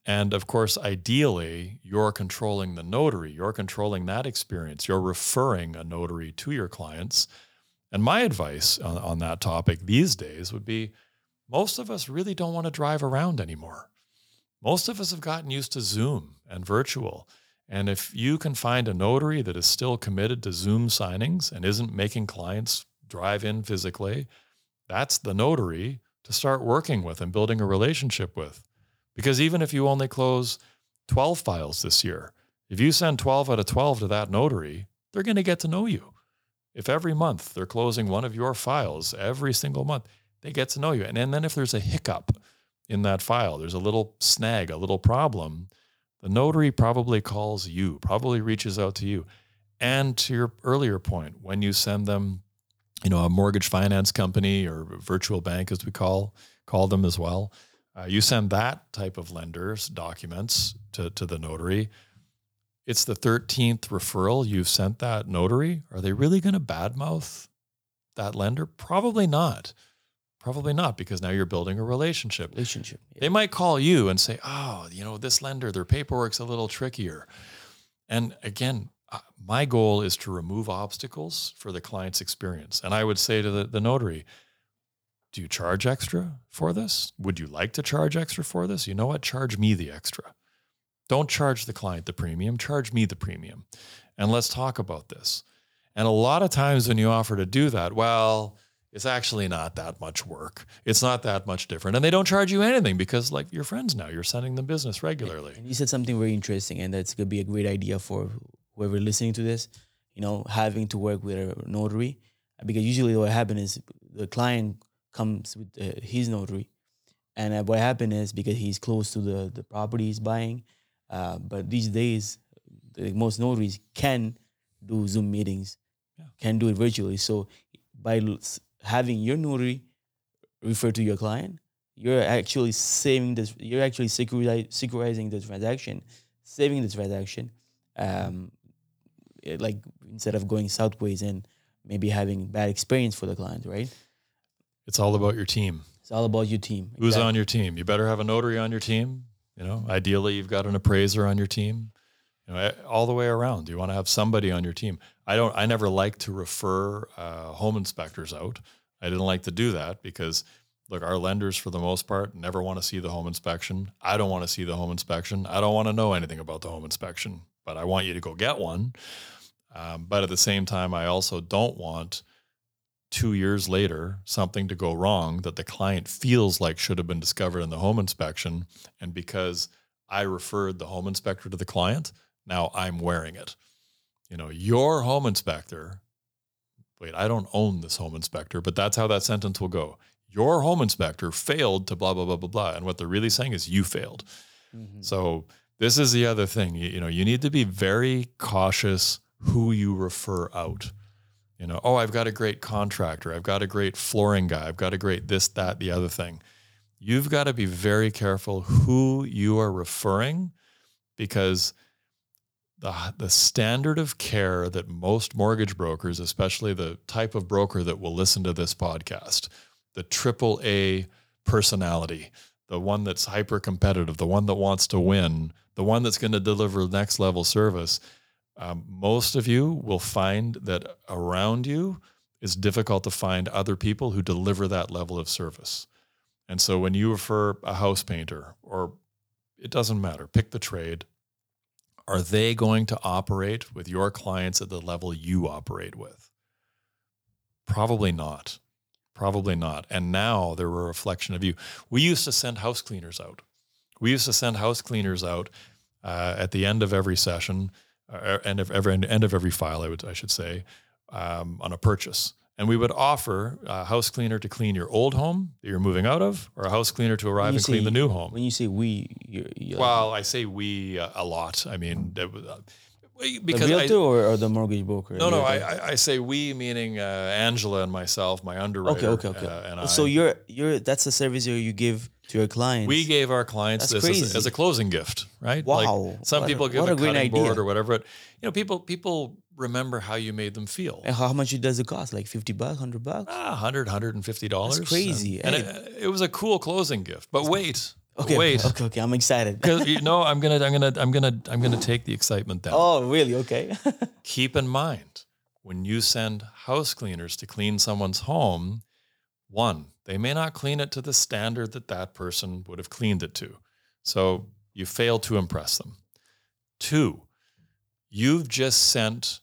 And of course, ideally, you're controlling the notary, you're controlling that experience, you're referring a notary to your clients. And my advice on, on that topic these days would be most of us really don't want to drive around anymore. Most of us have gotten used to Zoom and virtual. And if you can find a notary that is still committed to Zoom signings and isn't making clients drive in physically, that's the notary to start working with and building a relationship with. Because even if you only close 12 files this year, if you send 12 out of 12 to that notary, they're going to get to know you. If every month they're closing one of your files every single month, they get to know you. And, and then if there's a hiccup in that file, there's a little snag, a little problem, the notary probably calls you, probably reaches out to you. And to your earlier point, when you send them, you know, a mortgage finance company or virtual bank, as we call call them as well, uh, you send that type of lenders documents to, to the notary. It's the 13th referral you've sent that notary. Are they really going to badmouth that lender? Probably not. Probably not, because now you're building a relationship. Relationship. Yeah. They might call you and say, "Oh, you know, this lender, their paperwork's a little trickier." And again, uh, my goal is to remove obstacles for the client's experience. And I would say to the, the notary, "Do you charge extra for this? Would you like to charge extra for this? You know what? Charge me the extra. Don't charge the client the premium, charge me the premium. And let's talk about this." And a lot of times when you offer to do that, well, it's actually not that much work. It's not that much different. And they don't charge you anything because, like, you're friends now. You're sending them business regularly. And you said something very interesting, and that's gonna be a great idea for whoever listening to this. You know, having to work with a notary, because usually what happens is the client comes with uh, his notary, and uh, what happened is because he's close to the the property he's buying, uh, but these days, the, most notaries can do Zoom meetings, Yeah. can do it virtually. So by having your notary refer to your client, you're actually saving this. You're actually securiti- securitizing the transaction, saving the transaction. Um, it- like instead of going southways and maybe having bad experience for the client, right? It's all about your team. It's all about your team. Who's Exactly. on your team? You better have a notary on your team. You know, ideally, you've got an appraiser on your team. You know, all the way around. You want to have somebody on your team. I don't. I never like to refer uh, home inspectors out. I didn't like to do that because, look, our lenders for the most part never want to see the home inspection. I don't want to see the home inspection. I don't want to know anything about the home inspection. But I want you to go get one. Um, but at the same time, I also don't want two years later something to go wrong that the client feels like should have been discovered in the home inspection. And because I referred the home inspector to the client, now I'm wearing it. You know, your home inspector, wait, I don't own this home inspector, but that's how that sentence will go. Your home inspector failed to blah, blah, blah, blah, blah. And what they're really saying is you failed. Mhm. So this is the other thing. You, you know, you need to be very cautious who you refer out. You know, oh, I've got a great contractor. I've got a great flooring guy. I've got a great this, that, the other thing. You've got to be very careful who you are referring because the, the standard of care that most mortgage brokers, especially the type of broker that will listen to this podcast, the triple A personality, the one that's hyper competitive, the one that wants to win, the one that's going to deliver next level service, um, most of you will find that around you is difficult to find other people who deliver that level of service. And so when you refer a house painter, or it doesn't matter, pick the trade, are they going to operate with your clients at the level you operate with? Probably not. Probably not. And now they're a reflection of you. We used to send house cleaners out. We used to send house cleaners out uh, at the end of every session, uh, end of every end of every file. I would I should say um, on a purchase, and we would offer a house cleaner to clean your old home that you're moving out of, or a house cleaner to arrive and clean the new home. When you say we, you're, you're Well, I say we uh, a lot. I mean, that uh, the because I, realtor or, or the mortgage broker? no, no, I, I, I say we meaning uh, Angela and myself, my underwriter. Okay, okay, okay. uh, and so I. you're you're that's a service you give to your clients. we gave our clients That's this as, as a closing gift, right? Wow. Like some What a- people give a, a cutting idea. board or whatever. But you know, people people remember how you made them feel. And how much does it cost? Like fifty bucks, hundred bucks? Ah, 100 150 dollars. crazy. And, and it, it was a cool closing gift. But wait, Okay, wait. okay, okay. I'm excited. Because you know, I'm gonna, I'm gonna, I'm gonna, I'm gonna take the excitement down. oh, really? Okay. keep in mind when you send house cleaners to clean someone's home, one, they may not clean it to the standard that that person would have cleaned it to. So you fail to impress them. Two, you've just sent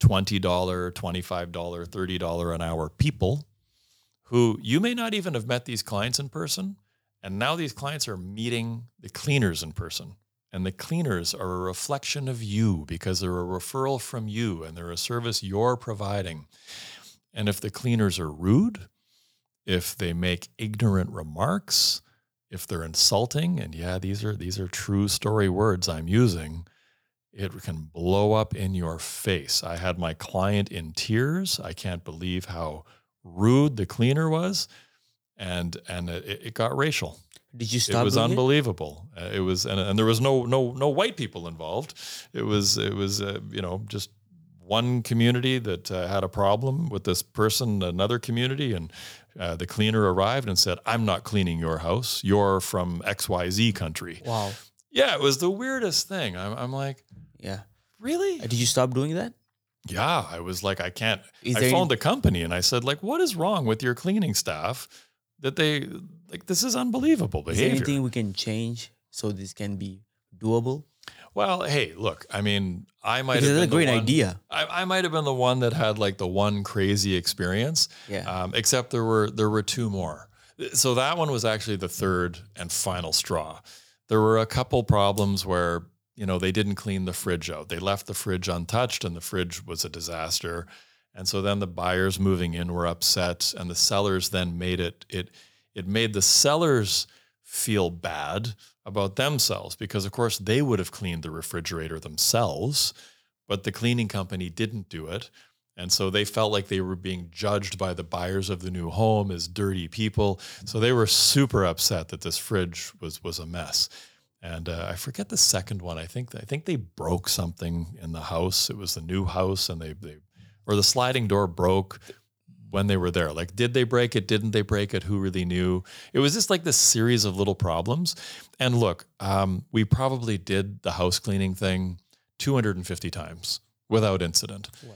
$20, $25, $30 an hour people who you may not even have met these clients in person. And now these clients are meeting the cleaners in person. And the cleaners are a reflection of you because they're a referral from you and they're a service you're providing. And if the cleaners are rude, if they make ignorant remarks, if they're insulting, and yeah, these are these are true story words I'm using, it can blow up in your face. I had my client in tears. I can't believe how rude the cleaner was. And and it, it got racial Did you stop? it was doing it? unbelievable. Uh, it was, and, and there was no no no white people involved. It was it was uh, you know just one community that uh, had a problem with this person, another community, and uh, the cleaner arrived and said, "I'm not cleaning your house. You're from X Y Z country." Wow. Yeah, it was the weirdest thing. I'm, I'm like, Yeah. really? Uh, Did you stop doing that? Yeah, I was like, I can't. Is I phoned the company and I said, like, what is wrong with your cleaning staff? That they like this is unbelievable behavior. Is there anything we can change so this can be doable? Well, hey, look, I mean, I might Because have been a great the one, idea. I, I might have been the one that had like the one crazy experience. Yeah. Um, except there were there were two more. So that one was actually the third and final straw. There were a couple problems where you know they didn't clean the fridge out. They left the fridge untouched, and the fridge was a disaster. And so then the buyers moving in were upset, and the sellers then made it it it made the sellers feel bad about themselves because of course they would have cleaned the refrigerator themselves, but the cleaning company didn't do it. And so they felt like they were being judged by the buyers of the new home as dirty people. So they were super upset that this fridge was was a mess. And uh, I forget the second one. I think I think they broke something in the house. It was the new house, and they they or the sliding door broke when they were there. Like, did they break it? Didn't they break it? Who really knew? It was just like this series of little problems. And look, um, we probably did the house cleaning thing 250 times without incident. Wow.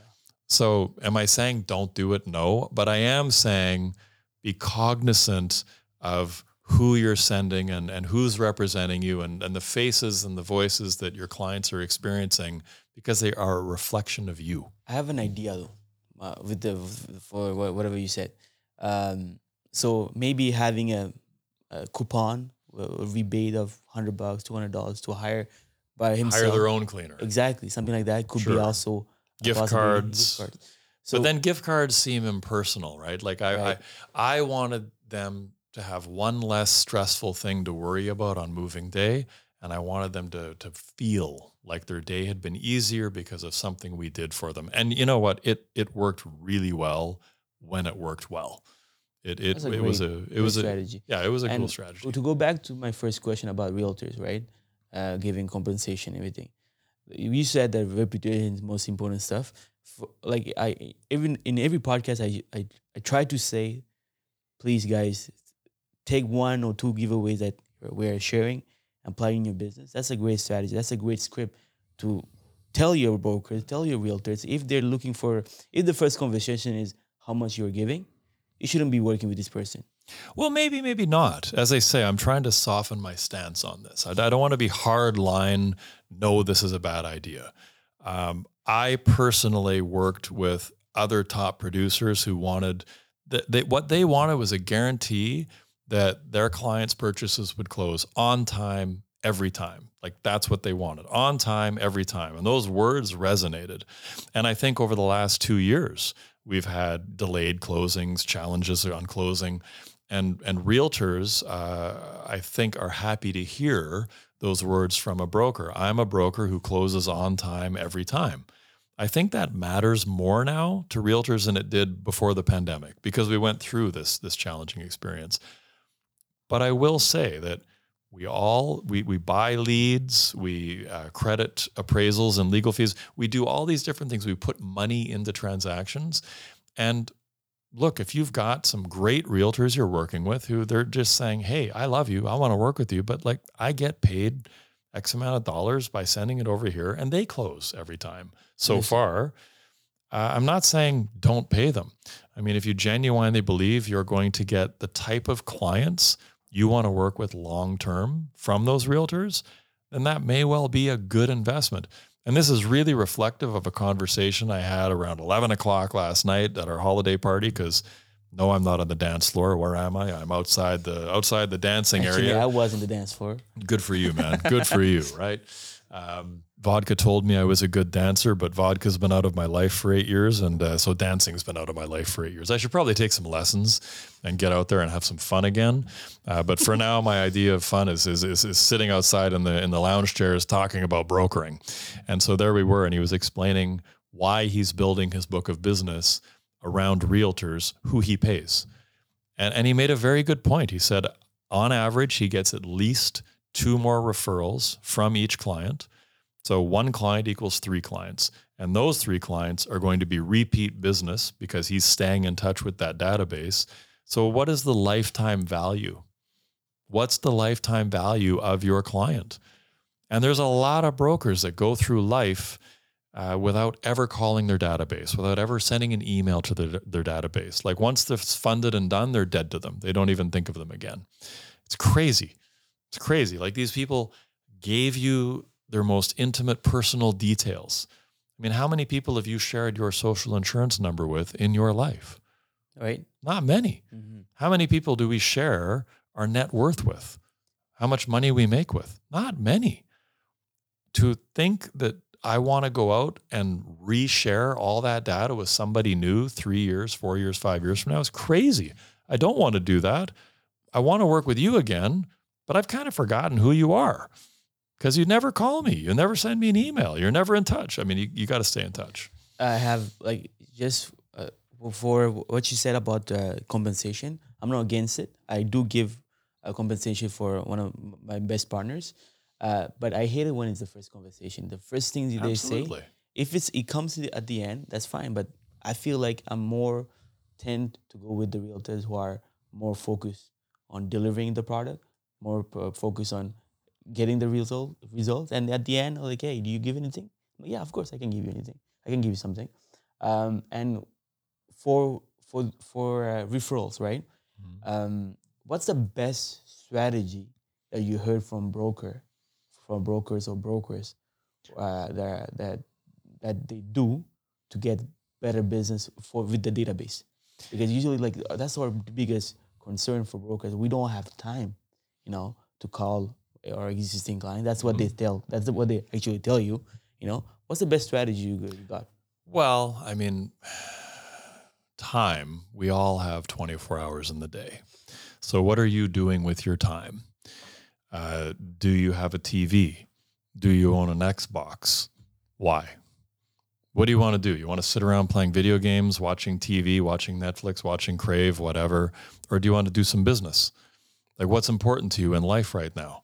So, am I saying don't do it? No, but I am saying be cognizant of who you're sending and, and who's representing you and, and the faces and the voices that your clients are experiencing because they are a reflection of you. I have an idea though, uh, with the for whatever you said. Um, so maybe having a, a coupon, a rebate of hundred bucks, two hundred dollars to hire by himself. Hire their own cleaner. Exactly, something like that could sure. be also gift cards. gift cards. So but then gift cards seem impersonal, right? Like I, right. I, I wanted them to have one less stressful thing to worry about on moving day, and I wanted them to to feel like their day had been easier because of something we did for them. And you know what? It it worked really well when it worked well. It it, it great, was a it was strategy. A, yeah, it was a and cool strategy. To go back to my first question about realtors, right? Uh, giving compensation, everything you said that reputation is the most important stuff. For, like I even in every podcast I, I I try to say, please guys, take one or two giveaways that we're sharing and apply your business. That's a great strategy. That's a great script to tell your brokers, tell your realtors if they're looking for if the first conversation is how much you're giving, you shouldn't be working with this person. Well, maybe, maybe not. As I say, I'm trying to soften my stance on this. I, I don't want to be hard line. No, this is a bad idea. Um, I personally worked with other top producers who wanted that they, what they wanted was a guarantee that their clients' purchases would close on time every time. Like that's what they wanted on time every time. And those words resonated. And I think over the last two years, we've had delayed closings, challenges on closing and and realtors uh, I think are happy to hear those words from a broker. I'm a broker who closes on time every time. I think that matters more now to realtors than it did before the pandemic because we went through this this challenging experience. But I will say that we all we, we buy leads we uh, credit appraisals and legal fees we do all these different things we put money into transactions and look, if you've got some great realtors you're working with who they're just saying, Hey, I love you. I want to work with you, but like I get paid X amount of dollars by sending it over here and they close every time. So far, uh, I'm not saying don't pay them. I mean, if you genuinely believe you're going to get the type of clients you want to work with long term from those realtors, then that may well be a good investment. And this is really reflective of a conversation I had around 11 o'clock last night at our holiday party because no, I'm not on the dance floor. Where am I? I'm outside the outside the dancing Actually, area. I was in the dance floor. Good for you, man. Good for you, right? Um, vodka told me I was a good dancer, but vodka's been out of my life for eight years, and uh, so dancing's been out of my life for eight years. I should probably take some lessons and get out there and have some fun again. Uh, but for now, my idea of fun is, is, is is sitting outside in the in the lounge chairs talking about brokering, and so there we were, and he was explaining why he's building his book of business around realtors who he pays, and and he made a very good point. He said, on average, he gets at least two more referrals from each client so one client equals three clients. And those three clients are going to be repeat business because he's staying in touch with that database. So, what is the lifetime value? What's the lifetime value of your client? And there's a lot of brokers that go through life uh, without ever calling their database, without ever sending an email to their, their database. Like once it's funded and done, they're dead to them. They don't even think of them again. It's crazy. It's crazy. Like these people gave you their most intimate personal details. I mean, how many people have you shared your social insurance number with in your life? Right. Not many. Mm-hmm. How many people do we share our net worth with? How much money we make with? Not many. To think that I want to go out and reshare all that data with somebody new three years, four years, five years from now is crazy. I don't want to do that. I want to work with you again, but I've kind of forgotten who you are because you never call me. You never send me an email. You're never in touch. I mean, you, you got to stay in touch. I have like just uh, for what you said about uh, compensation. I'm not against it. I do give a compensation for one of my best partners, uh, but I hate it when it's the first conversation. The first things they say, if it's it comes the, at the end, that's fine. But I feel like I'm more tend to go with the realtors who are more focused on delivering the product, more uh, focused on getting the result results, and at the end, like, hey, do you give anything? Yeah, of course, I can give you anything. I can give you something. Um, and for for for uh, referrals, right? Um, what's the best strategy that you heard from broker, from brokers or brokers uh, that that that they do to get better business for with the database? Because usually, like that's our biggest concern for brokers. We don't have time, you know, to call our existing client. That's what they tell. That's what they actually tell you. You know, what's the best strategy you you got? Well, I mean, time, we all have 24 hours in the day. So, what are you doing with your time? Uh, do you have a TV? Do you own an Xbox? Why? What do you want to do? You want to sit around playing video games, watching TV, watching Netflix, watching Crave, whatever? Or do you want to do some business? Like, what's important to you in life right now?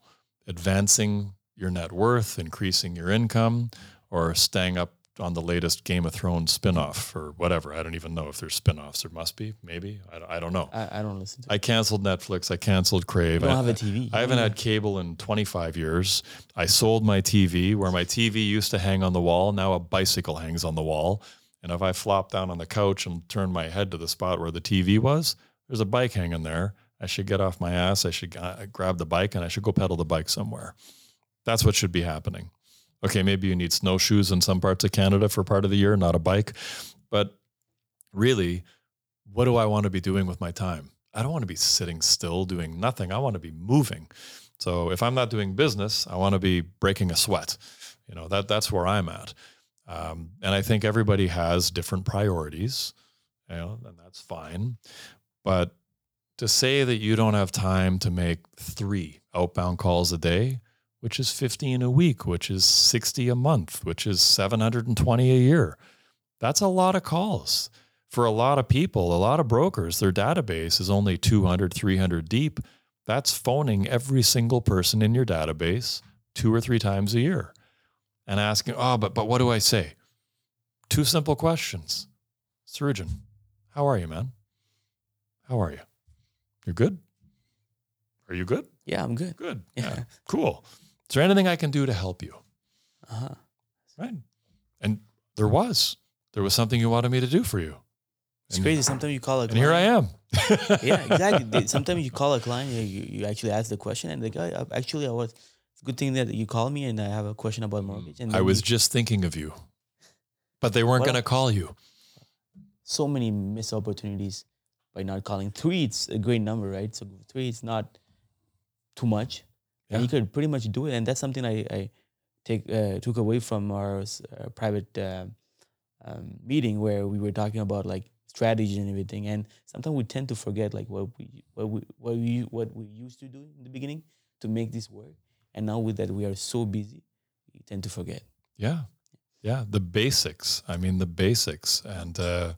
Advancing your net worth, increasing your income, or staying up on the latest Game of Thrones spinoff or whatever. I don't even know if there's spinoffs. There must be, maybe. I, I don't know. I, I don't listen to. I canceled Netflix. I canceled Crave. You don't I, have a TV. I haven't had cable in 25 years. I sold my TV where my TV used to hang on the wall. Now a bicycle hangs on the wall. And if I flop down on the couch and turn my head to the spot where the TV was, there's a bike hanging there. I should get off my ass. I should uh, grab the bike and I should go pedal the bike somewhere. That's what should be happening. Okay, maybe you need snowshoes in some parts of Canada for part of the year, not a bike. But really, what do I want to be doing with my time? I don't want to be sitting still doing nothing. I want to be moving. So if I'm not doing business, I want to be breaking a sweat. You know, that that's where I'm at. Um, and I think everybody has different priorities, you know, and that's fine. But to say that you don't have time to make three outbound calls a day, which is 15 a week, which is 60 a month, which is 720 a year. That's a lot of calls. For a lot of people, a lot of brokers, their database is only 200, 300 deep. That's phoning every single person in your database two or three times a year and asking, oh, but, but what do I say? Two simple questions. Surgeon, how are you, man? How are you? You're good? Are you good? Yeah, I'm good. Good. Yeah. Yeah. Cool. Is there anything I can do to help you? Uh-huh. Right. And there was. There was something you wanted me to do for you. It's And- crazy. Sometimes you call a And client. here I am. yeah, exactly. Sometimes you call a client, you, you actually ask the question, and the guy uh, actually I was. It's a good thing that you called me, and I have a question about mortgage. And I was you- just thinking of you, but they weren't going to call you. so many missed opportunities by not calling. Three, it's a great number, right? So three, is not too much, and Yeah. you could pretty much do it. And that's something I, I take uh, took away from our uh, private uh, um, meeting where we were talking about like strategy and everything. And sometimes we tend to forget like what we what we what we what we used to do in the beginning to make this work. And now with that, we are so busy, we tend to forget. Yeah. Yeah. The basics. I mean, the basics. And, uh,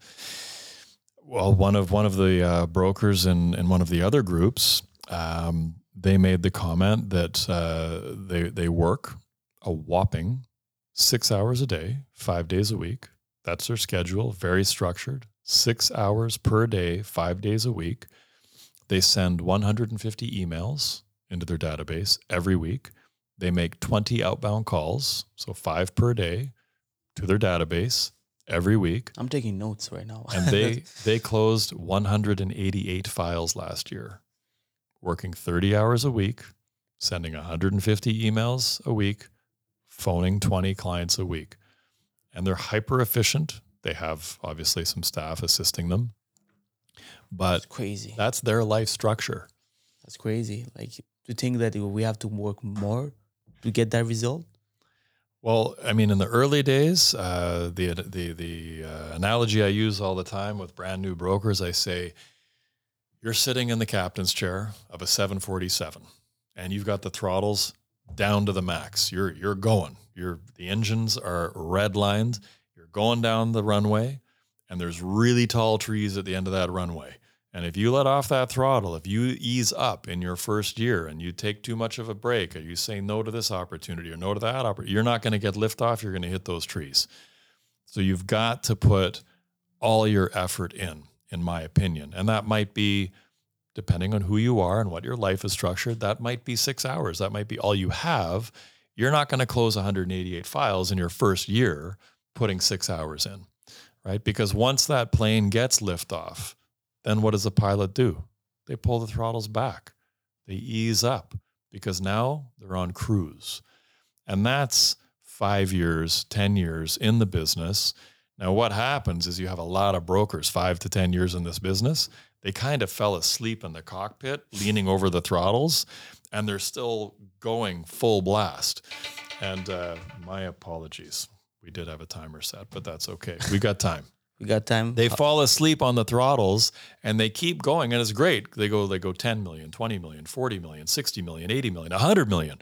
well, one of one of the uh, brokers in, in one of the other groups, um, they made the comment that uh, they they work a whopping six hours a day, five days a week. That's their schedule, very structured. Six hours per day, five days a week. They send 150 emails into their database every week. They make 20 outbound calls, so five per day, to their database every week. I'm taking notes right now. And they they closed 188 files last year, working 30 hours a week, sending 150 emails a week, phoning 20 clients a week. And they're hyper efficient. They have obviously some staff assisting them, but It's crazy. that's their life structure. That's crazy. Like to think that we have to work more to get that result. Well, I mean, in the early days, uh, the the the uh, analogy I use all the time with brand new brokers, I say, you're sitting in the captain's chair of a 747, and you've got the throttles down to the max. You're you're going. You're the engines are red redlined, You're going down the runway, and there's really tall trees at the end of that runway. And if you let off that throttle, if you ease up in your first year and you take too much of a break, or you say no to this opportunity or no to that opportunity, you're not going to get lift off. You're going to hit those trees. So you've got to put all your effort in, in my opinion. And that might be, depending on who you are and what your life is structured, that might be six hours. That might be all you have. You're not going to close 188 files in your first year putting six hours in, right? Because once that plane gets liftoff, then what does the pilot do? They pull the throttles back, they ease up because now they're on cruise. And that's five years, 10 years in the business. Now, what happens is you have a lot of brokers, five to 10 years in this business. They kind of fell asleep in the cockpit, leaning over the throttles, and they're still going full blast. And uh, my apologies. We did have a timer set, but that's okay. We got time. We got time. They fall asleep on the throttles and they keep going and it's great. They go they go 10 million, 20 million, 40 million, 60 million, 80 million, 100 million.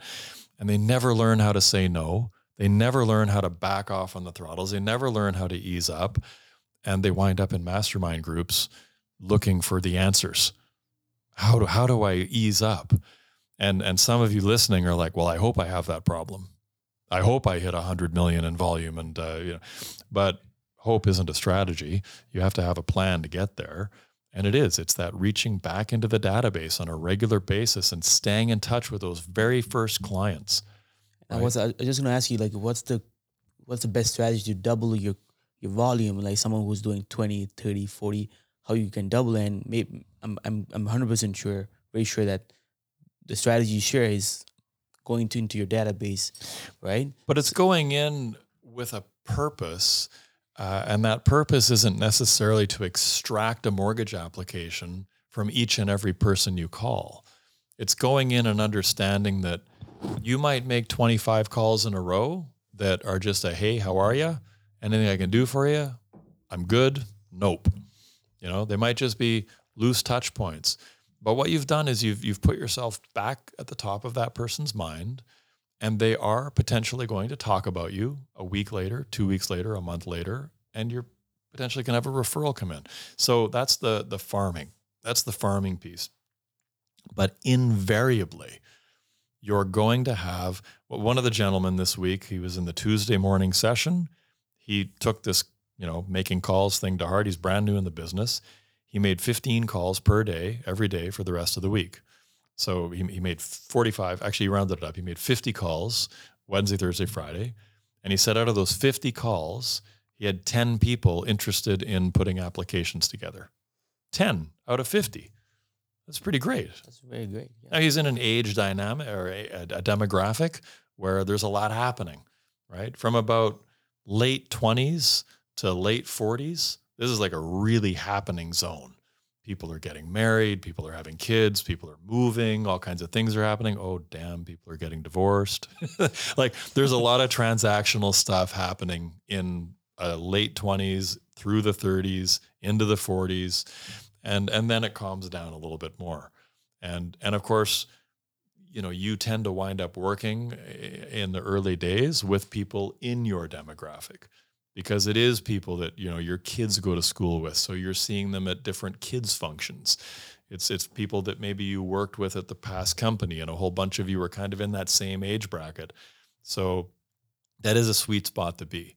And they never learn how to say no. They never learn how to back off on the throttles. They never learn how to ease up and they wind up in mastermind groups looking for the answers. How do how do I ease up? And and some of you listening are like, "Well, I hope I have that problem. I hope I hit 100 million in volume and uh, you know, but hope isn't a strategy. You have to have a plan to get there. And it is. It's that reaching back into the database on a regular basis and staying in touch with those very first clients. I was I was just gonna ask you like what's the what's the best strategy to double your your volume like someone who's doing 20 30 40 how you can double and maybe I'm I'm I'm 100% sure very sure that the strategy you share is going to, into your database right But it's going in with a purpose. Uh, and that purpose isn't necessarily to extract a mortgage application from each and every person you call. It's going in and understanding that you might make 25 calls in a row that are just a hey, how are you? Anything I can do for you? I'm good. Nope. You know, they might just be loose touch points. But what you've done is you've you've put yourself back at the top of that person's mind and they are potentially going to talk about you a week later, 2 weeks later, a month later, and you're potentially going to have a referral come in. So that's the the farming. That's the farming piece. But invariably, you're going to have well, one of the gentlemen this week, he was in the Tuesday morning session. He took this, you know, making calls thing to heart. He's brand new in the business. He made 15 calls per day, every day for the rest of the week. So he, he made 45, actually, he rounded it up. He made 50 calls Wednesday, Thursday, Friday. And he said out of those 50 calls, he had 10 people interested in putting applications together. 10 out of 50. That's pretty great. that's very great yeah. Now he's in an age dynamic or a, a, a demographic where there's a lot happening, right? From about late 20s to late 40s, this is like a really happening zone. People are getting married, people are having kids, people are moving, all kinds of things are happening. Oh, damn, people are getting divorced. like there's a lot of transactional stuff happening in uh, late 20s through the 30s into the 40s and and then it calms down a little bit more and and of course you know you tend to wind up working in the early days with people in your demographic because it is people that you know your kids go to school with. So you're seeing them at different kids functions. It's it's people that maybe you worked with at the past company and a whole bunch of you are kind of in that same age bracket. So that is a sweet spot to be.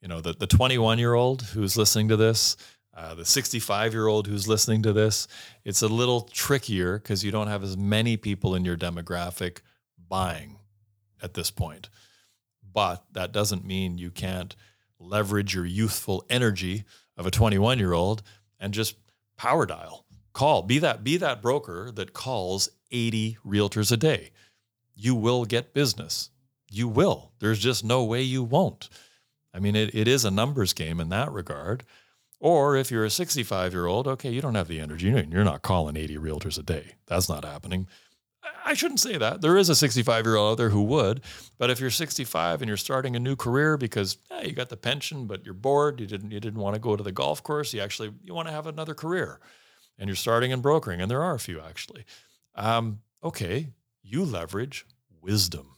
You know the the 21 year old who's listening to this uh, the 65 year old who's listening to this, it's a little trickier because you don't have as many people in your demographic buying at this point. But that doesn't mean you can't leverage your youthful energy of a 21 year old and just power dial. Call. Be that be that broker that calls 80 realtors a day. You will get business. You will. There's just no way you won't. I mean, it, it is a numbers game in that regard. Or if you're a 65 year old, okay, you don't have the energy. You're not calling 80 realtors a day. That's not happening. I shouldn't say that. There is a 65 year old out there who would. But if you're 65 and you're starting a new career because you got the pension, but you're bored, you didn't you didn't want to go to the golf course, you actually you want to have another career, and you're starting in brokering, and there are a few actually. Um, okay, you leverage wisdom,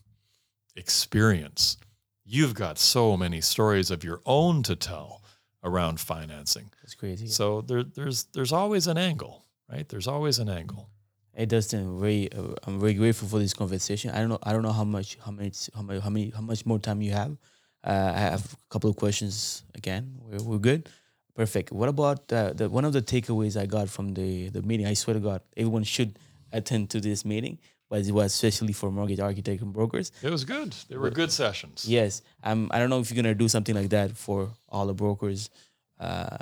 experience. you've got so many stories of your own to tell around financing. It's crazy. So there, there's there's always an angle, right? There's always an angle. Hey Dustan, very uh, I'm very grateful for this conversation. I don't know I don't know how much how much how many how many how much more time you have. Uh, I have a couple of questions again. We're, we're good. Perfect. What about uh, the one of the takeaways I got from the the meeting? I swear to God, everyone should attend to this meeting, but it was especially for mortgage architects and brokers. It was good. They were good sessions. Yes, um, I don't know if you're gonna do something like that for all the brokers uh,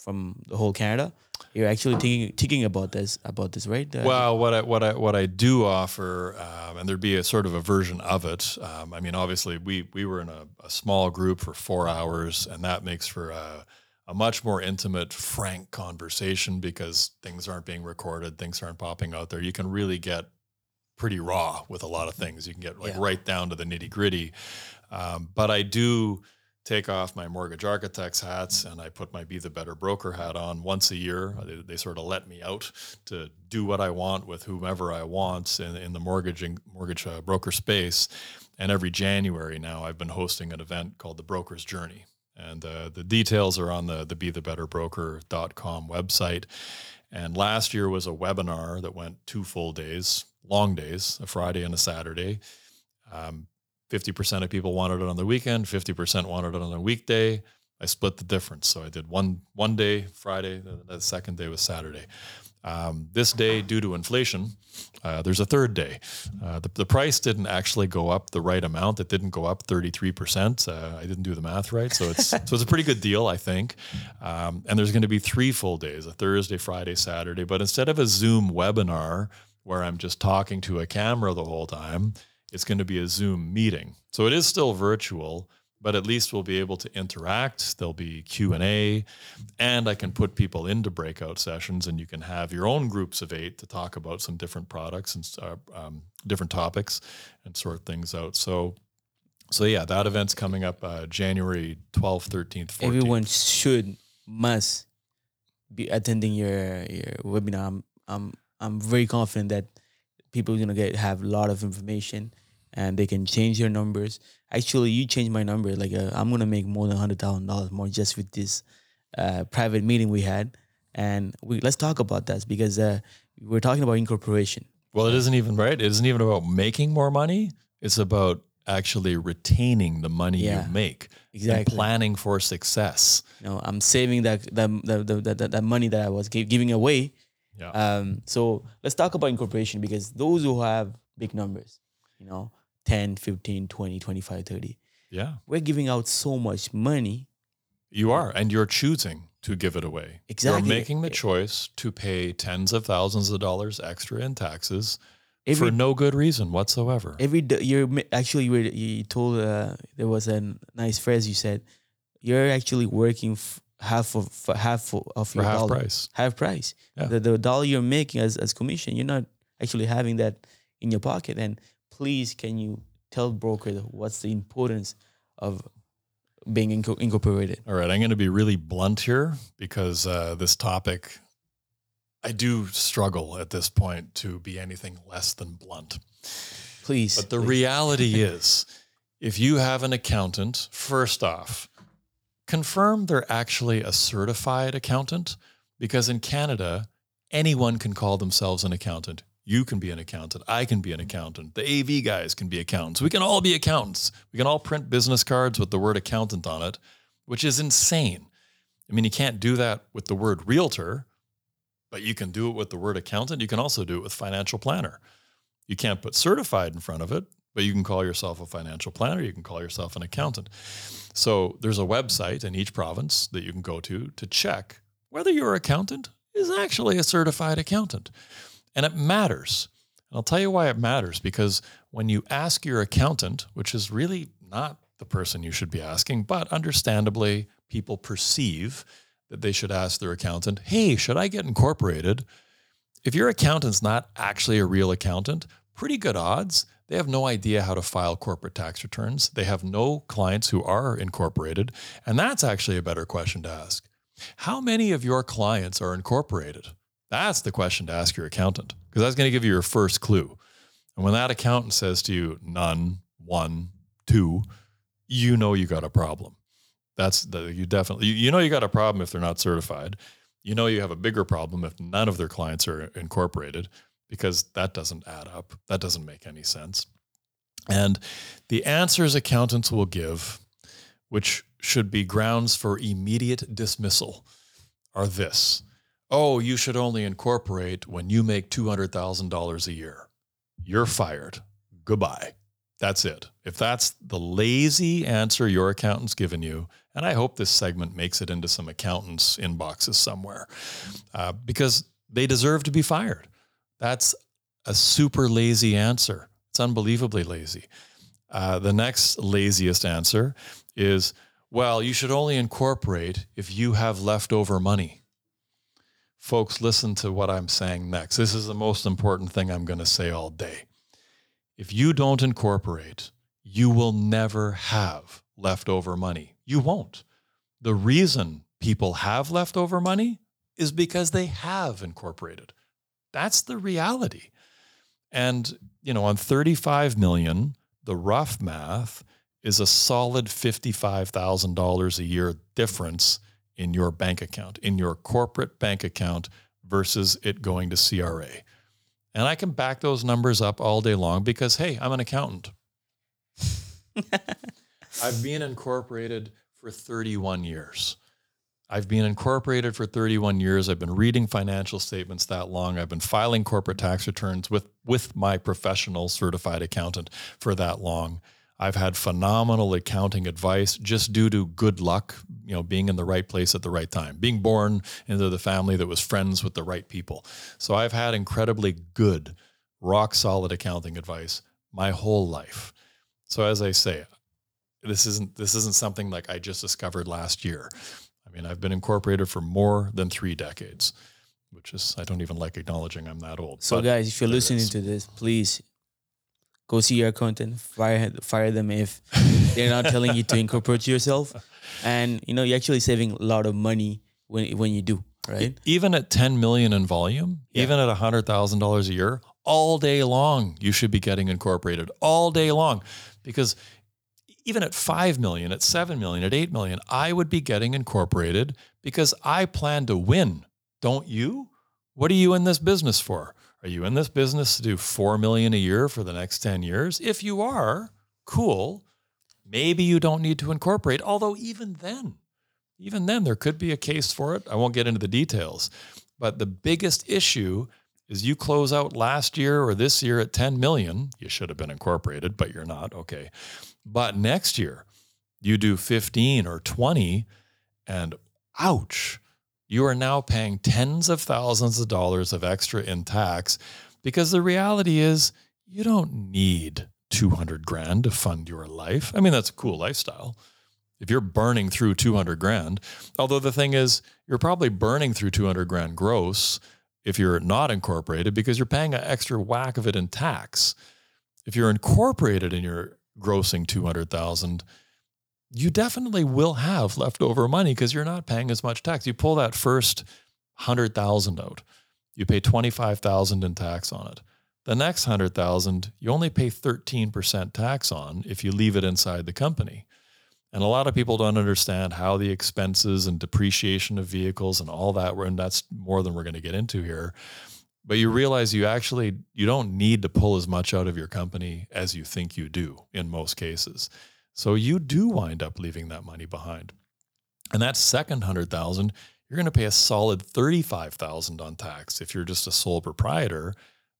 from the whole Canada. You're actually thinking thinking about this about this, right? Uh, Well, what I what I what I do offer, um, and there'd be a sort of a version of it. Um, I mean, obviously, we we were in a, a small group for four hours, and that makes for a, a much more intimate, frank conversation because things aren't being recorded, things aren't popping out there. You can really get pretty raw with a lot of things. You can get like Yeah. right down to the nitty gritty. Um, but I do take off my mortgage architect's hats and I put my Be the Better Broker hat on once a year. They, they sort of let me out to do what I want with whomever I want in, in the mortgage mortgage uh, broker space. And every January now, I've been hosting an event called the Broker's Journey. And uh, the details are on the, be the BeTheBetterBroker.com website. And last year was a webinar that went two full days, long days, a Friday and a Saturday. Um, 50% of people wanted it on the weekend, 50% wanted it on a weekday. I split the difference. So I did one one day Friday, the, the second day was Saturday. Um, this day, due to inflation, uh, there's a third day. Uh, the, the price didn't actually go up the right amount. It didn't go up 33%. Uh, I didn't do the math right. So it's, so it's a pretty good deal, I think. Um, and there's going to be three full days a Thursday, Friday, Saturday. But instead of a Zoom webinar where I'm just talking to a camera the whole time, it's going to be a Zoom meeting. So it is still virtual, but at least we'll be able to interact. There'll be Q&A and I can put people into breakout sessions and you can have your own groups of 8 to talk about some different products and uh, um, different topics and sort things out. So so yeah, that event's coming up uh, January 12th, 13th, 14th. everyone should must be attending your your webinar. I'm I'm I'm very confident that people are gonna get have a lot of information and they can change their numbers. Actually, you changed my number. Like uh, I'm gonna make more than hundred thousand dollars more just with this uh, private meeting we had. And we let's talk about that because uh, we're talking about incorporation. Well, it isn't even right. It isn't even about making more money. It's about actually retaining the money Yeah, you make and exactly. planning for success. You know, I'm saving that that that that, that, that money that I was gi- giving away Yeah. Um, so let's talk about incorporation because those who have big numbers, you know, 10, 15, 20, 25, 30, yeah. we're giving out so much money. You are, and you're choosing to give it away. Exactly. You're making the choice to pay tens of thousands of dollars extra in taxes Every for no good reason whatsoever. every you're actually you, were, you told uh, there was a nice phrase you said you're actually working f- half of half of, your half dollar. price. half price. Yeah. The, the dollar you're making as, as commission, you're not actually having that in your pocket. And please, can you tell broker what's the importance of being inco- incorporated? All right, I'm going to be really blunt here because uh, this topic, I do struggle at this point to be anything less than blunt. Please. But the please. reality is, if you have an accountant, first off, confirm they're actually a certified accountant because in Canada, anyone can call themselves an accountant. You can be an accountant. I can be an accountant. The AV guys can be accountants. We can all be accountants. We can all print business cards with the word accountant on it, which is insane. I mean, you can't do that with the word realtor, but you can do it with the word accountant. You can also do it with financial planner. You can't put certified in front of it, but you can call yourself a financial planner. You can call yourself an accountant. So there's a website in each province that you can go to to check whether your accountant is actually a certified accountant. And it matters. And I'll tell you why it matters because when you ask your accountant, which is really not the person you should be asking, but understandably, people perceive that they should ask their accountant, hey, should I get incorporated? If your accountant's not actually a real accountant, pretty good odds they have no idea how to file corporate tax returns. They have no clients who are incorporated. And that's actually a better question to ask. How many of your clients are incorporated? That's the question to ask your accountant because that's going to give you your first clue. And when that accountant says to you, none, one, two, you know you got a problem. That's the you definitely you, know you got a problem if they're not certified. You know you have a bigger problem if none of their clients are incorporated because that doesn't add up. That doesn't make any sense. And the answers accountants will give, which should be grounds for immediate dismissal, are this Oh, you should only incorporate when you make $200,000 a year. You're fired. Goodbye. That's it. If that's the lazy answer your accountant's given you, and I hope this segment makes it into some accountants' inboxes somewhere, uh, because they deserve to be fired. That's a super lazy answer. It's unbelievably lazy. Uh, the next laziest answer is, well, you should only incorporate if you have leftover money. Folks, listen to what I'm saying next. This is the most important thing I'm going to say all day. If you don't incorporate, you will never have leftover money. You won't. The reason people have leftover money is because they have incorporated. That's the reality. And, you know, on 35 million, the rough math is a solid $55,000 a year difference in your bank account, in your corporate bank account versus it going to CRA. And I can back those numbers up all day long because, hey, I'm an accountant. I've been incorporated for 31 years. I've been incorporated for 31 years. I've been reading financial statements that long. I've been filing corporate tax returns with, with my professional certified accountant for that long. I've had phenomenal accounting advice just due to good luck, you know, being in the right place at the right time, being born into the family that was friends with the right people. So I've had incredibly good, rock solid accounting advice my whole life. So as I say, this isn't this isn't something like I just discovered last year. Mean, I've been incorporated for more than three decades, which is, I don't even like acknowledging I'm that old. So, guys, if you're listening is. to this, please go see your accountant, fire, fire them if they're not telling you to incorporate yourself. And, you know, you're actually saving a lot of money when, when you do, right? Even at 10 million in volume, yeah. even at $100,000 a year, all day long, you should be getting incorporated all day long because even at 5 million, at 7 million, at 8 million, I would be getting incorporated because I plan to win. Don't you? What are you in this business for? Are you in this business to do 4 million a year for the next 10 years? If you are, cool. Maybe you don't need to incorporate, although even then, even then there could be a case for it. I won't get into the details. But the biggest issue is you close out last year or this year at 10 million, you should have been incorporated, but you're not. Okay. But next year, you do 15 or 20, and ouch, you are now paying tens of thousands of dollars of extra in tax because the reality is you don't need 200 grand to fund your life. I mean, that's a cool lifestyle. If you're burning through 200 grand, although the thing is, you're probably burning through 200 grand gross if you're not incorporated because you're paying an extra whack of it in tax. If you're incorporated and you're grossing 200,000, you definitely will have leftover money because you're not paying as much tax. You pull that first 100,000 out, you pay 25,000 in tax on it. The next 100,000, you only pay 13% tax on if you leave it inside the company. And a lot of people don't understand how the expenses and depreciation of vehicles and all that, and that's more than we're going to get into here, but you realize you actually you don't need to pull as much out of your company as you think you do in most cases. So you do wind up leaving that money behind. And that second 100000 you're going to pay a solid 35000 on tax if you're just a sole proprietor.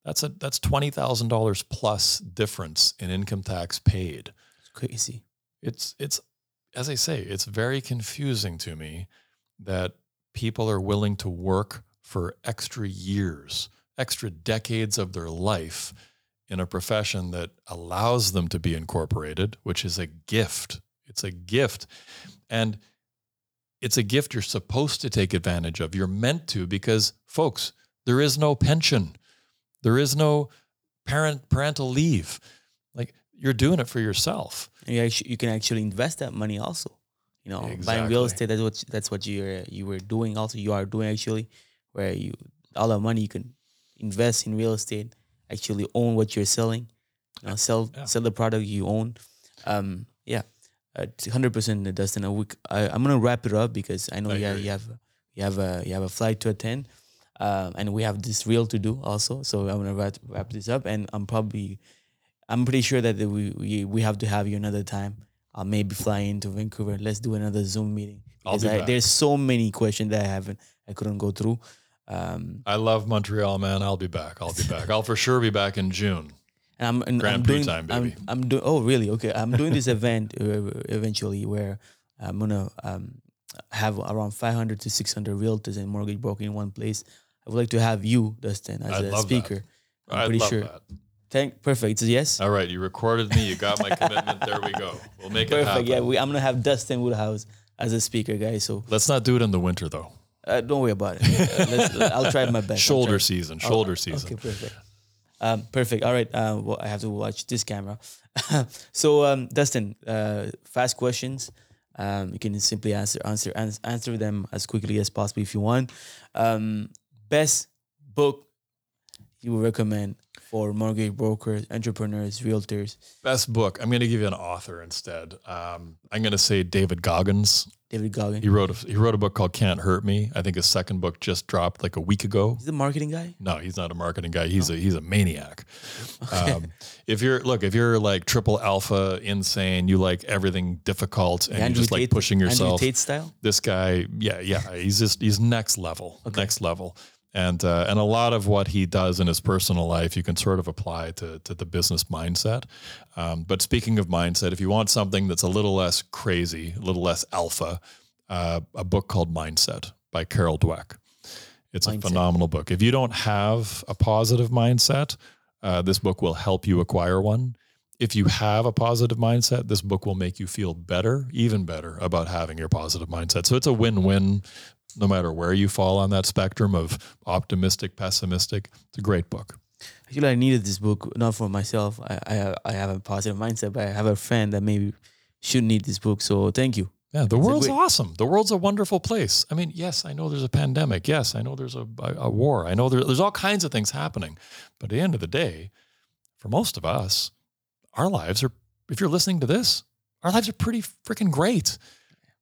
That's a that's $20000 plus difference in income tax paid. It's crazy. It's it's as i say it's very confusing to me that people are willing to work for extra years extra decades of their life in a profession that allows them to be incorporated, which is a gift. It's a gift. And it's a gift you're supposed to take advantage of. You're meant to because, folks, there is no pension, there is no parent parental leave. Like you're doing it for yourself. And you, actually, you can actually invest that money also. You know, exactly. buying real estate. That's what that's what you you were doing. Also, you are doing actually, where you all the money you can invest in real estate, actually own what you're selling, you know, sell yeah. sell the product you own. Um, yeah. uh, hundred percent, Dustan. A week. I, I'm gonna wrap it up because I know I you, have, you. have you have a you have a flight to attend, um, and we have this reel to do also. So I'm gonna wrap, wrap this up, and I'm probably, I'm pretty sure that we we, we have to have you another time. I'll maybe fly into Vancouver. Let's do another Zoom meeting. I'll be I, there's so many questions that I haven't, I couldn't go through. Um, I love Montreal, man. I'll be back. I'll be back. I'll for sure be back in June. And I'm and Grand I'm Prix doing, time, I'm, baby. I'm doing. Oh, really? Okay. I'm doing this event uh, eventually where I'm gonna um, have around 500 to 600 realtors and mortgage broker in one place. I would like to have you, Dustan, as I'd a love speaker. that. I'm I pretty love sure. that. Thank. Perfect. Yes. All right, you recorded me. You got my commitment. There we go. We'll make it happen. Perfect. Yeah. We, I'm gonna have Dustan Woodhouse as a speaker, guys. So Let's not do it in the winter though. Uh, don't worry about it. Uh, let's, I'll try my best. Shoulder season. Shoulder season. Okay, perfect. Um, perfect. All right. Uh, well, I have to watch this camera. so, um, Dustan, uh, fast questions. Um, you can simply answer answer answer them as quickly as possible if you want. Um, best book you would recommend for mortgage brokers, entrepreneurs, realtors. Best book. I'm going to give you an author instead. Um, I'm going to say David Goggins. David Goggins. He wrote a he wrote a book called Can't Hurt Me. I think his second book just dropped like a week ago. He's a marketing guy. No, he's not a marketing guy. He's a he's a maniac. Um, if you're look, if you're like triple alpha, insane, you like everything difficult, and you just like pushing yourself. Andrew Tate style. This guy, yeah, yeah, he's just he's next level, next level, and uh, and a lot of what he does in his personal life, you can sort of apply to to the business mindset. Um, but speaking of mindset, if you want something that's a little less crazy, a little less alpha, uh, a book called Mindset by Carol Dweck. It's a phenomenal book. If you don't have a positive mindset, uh, this book will help you acquire one. If you have a positive mindset, this book will make you feel better, even better about having your positive mindset. So it's a win win no matter where you fall on that spectrum of optimistic, pessimistic. It's a great book. Actually, I needed this book not for myself. I I have, I have a positive mindset, but I have a friend that maybe should need this book. So thank you. Yeah, the a world's great- awesome. The world's a wonderful place. I mean, yes, I know there's a pandemic. Yes, I know there's a, a, a war. I know there, there's all kinds of things happening. But at the end of the day, for most of us, our lives are, if you're listening to this, our lives are pretty freaking great.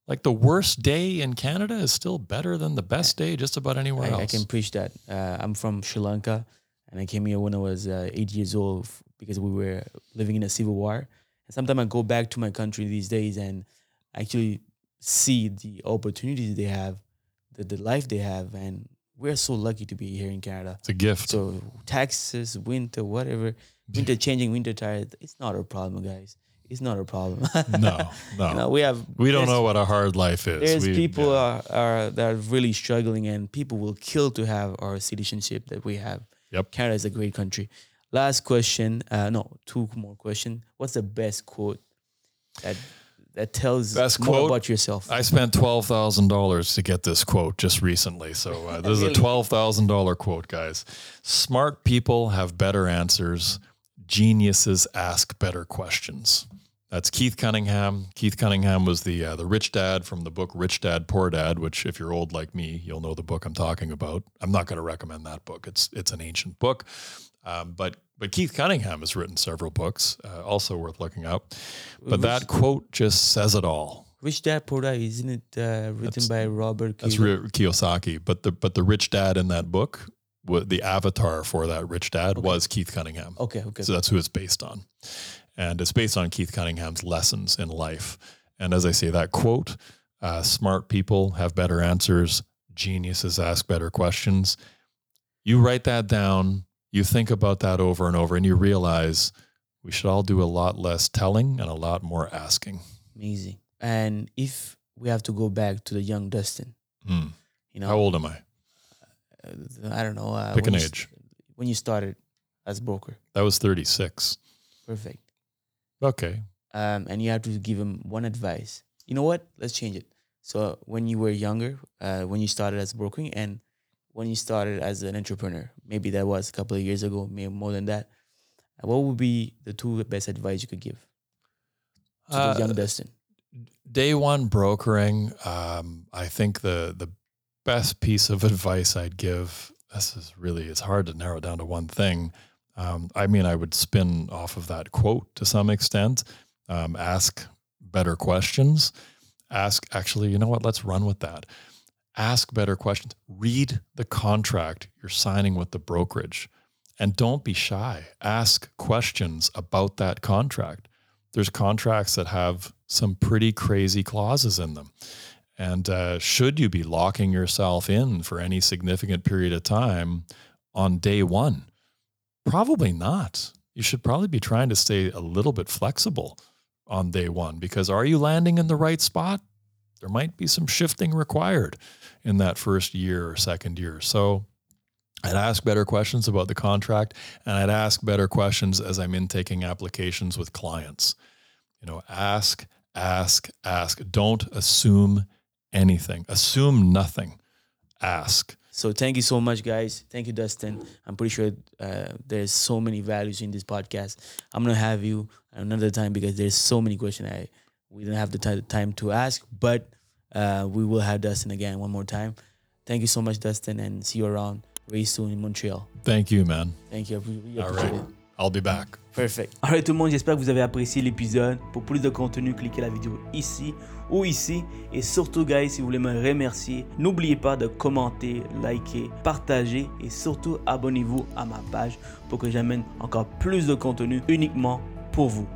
Like the worst day in Canada is still better than the best day just about anywhere I, else. I can preach that. Uh, I'm from Sri Lanka, and I came here when I was uh, eight years old f- because we were living in a civil war. And sometimes I go back to my country these days and actually see the opportunities they have, the, the life they have, and we're so lucky to be here in Canada. it's a gift. So taxes, winter, whatever, winter changing, winter tires, it's not a problem, guys. It's not a problem. no, no. You know, we have we don't know what a hard life is. there's We- people yeah. are, are that are really struggling and people will kill to have our citizenship that we have. Yep. Canada is a great country. Last question. Uh, no, two more question. What's the best quote that that tells Best more quote? about yourself? I spent twelve thousand dollars to get this quote just recently. So uh, this is a twelve thousand dollar quote, guys. Smart people have better answers. Geniuses ask better questions. That's Keith Cunningham. Keith Cunningham was the uh, the rich dad from the book Rich Dad Poor Dad, which if you're old like me, you'll know the book I'm talking about. I'm not going to recommend that book. It's it's an ancient book, um, but but Keith Cunningham has written several books, uh, also worth looking up. But that quote just says it all. Rich Dad Poor Dad, isn't it uh, written by Robert? That's Kiyosaki? Kiyosaki, but the but the rich dad in that book, the avatar for that rich dad was Keith Cunningham. Okay, okay. So that's who it's based on, and it's based on Keith Cunningham's lessons in life. And as I say, that quote: uh, "Smart people have better answers. Geniuses ask better questions." You write that down. You think about that over and over, and you realize we should all do a lot less telling and a lot more asking. Amazing. And if we have to go back to the young Dustan, Hmm. you know, How old am I? uh, I don't know. Uh, Pick when an you age. st- when you started as broker, That was thirty-six. perfect. Okay. um, and you have to give him one advice. You know what? Let's change it. So when you were younger, uh, when you started as brokering, and when you started as an entrepreneur, maybe that was a couple of years ago, maybe more than that. What would be the two best advice you could give to Uh, young Dustan? day one brokering um, i think the the best piece of advice i'd give this is really it's hard to narrow down to one thing um, i mean i would spin off of that quote to some extent um, ask better questions. Ask, actually, you know what? Let's run with that. Ask better questions. Read the contract you're signing with the brokerage and don't be shy. Ask questions about that contract. There's contracts that have some pretty crazy clauses in them. And uh, should you be locking yourself in for any significant period of time on day one? Probably not. You should probably be trying to stay a little bit flexible on day one because are you landing in the right spot? There might be some shifting required in that first year or second year. So I'd ask better questions about the contract and I'd ask better questions as I'm intaking applications with clients. You know, ask, ask, ask. Don't assume anything, assume nothing, ask. So thank you so much, guys. Thank you, Dustan. I'm pretty sure uh, there's so many values in this podcast. I'm gonna have you another time because there's so many questions I we don't have the t- time to ask, but uh, we will have Dustan again one more time. Thank you so much, Dustan, and see you around very soon in Montreal. Thank you, man. Thank you. We, we appreciate right. it. I'll be back. Perfect. Alright tout le monde, j'espère que vous avez apprécié l'épisode. Pour plus de contenu, cliquez la vidéo ici ou ici. Et surtout, guys, si vous voulez me remercier, n'oubliez pas de commenter, liker, partager et surtout abonnez-vous à ma page pour que j'amène encore plus de contenu uniquement pour vous.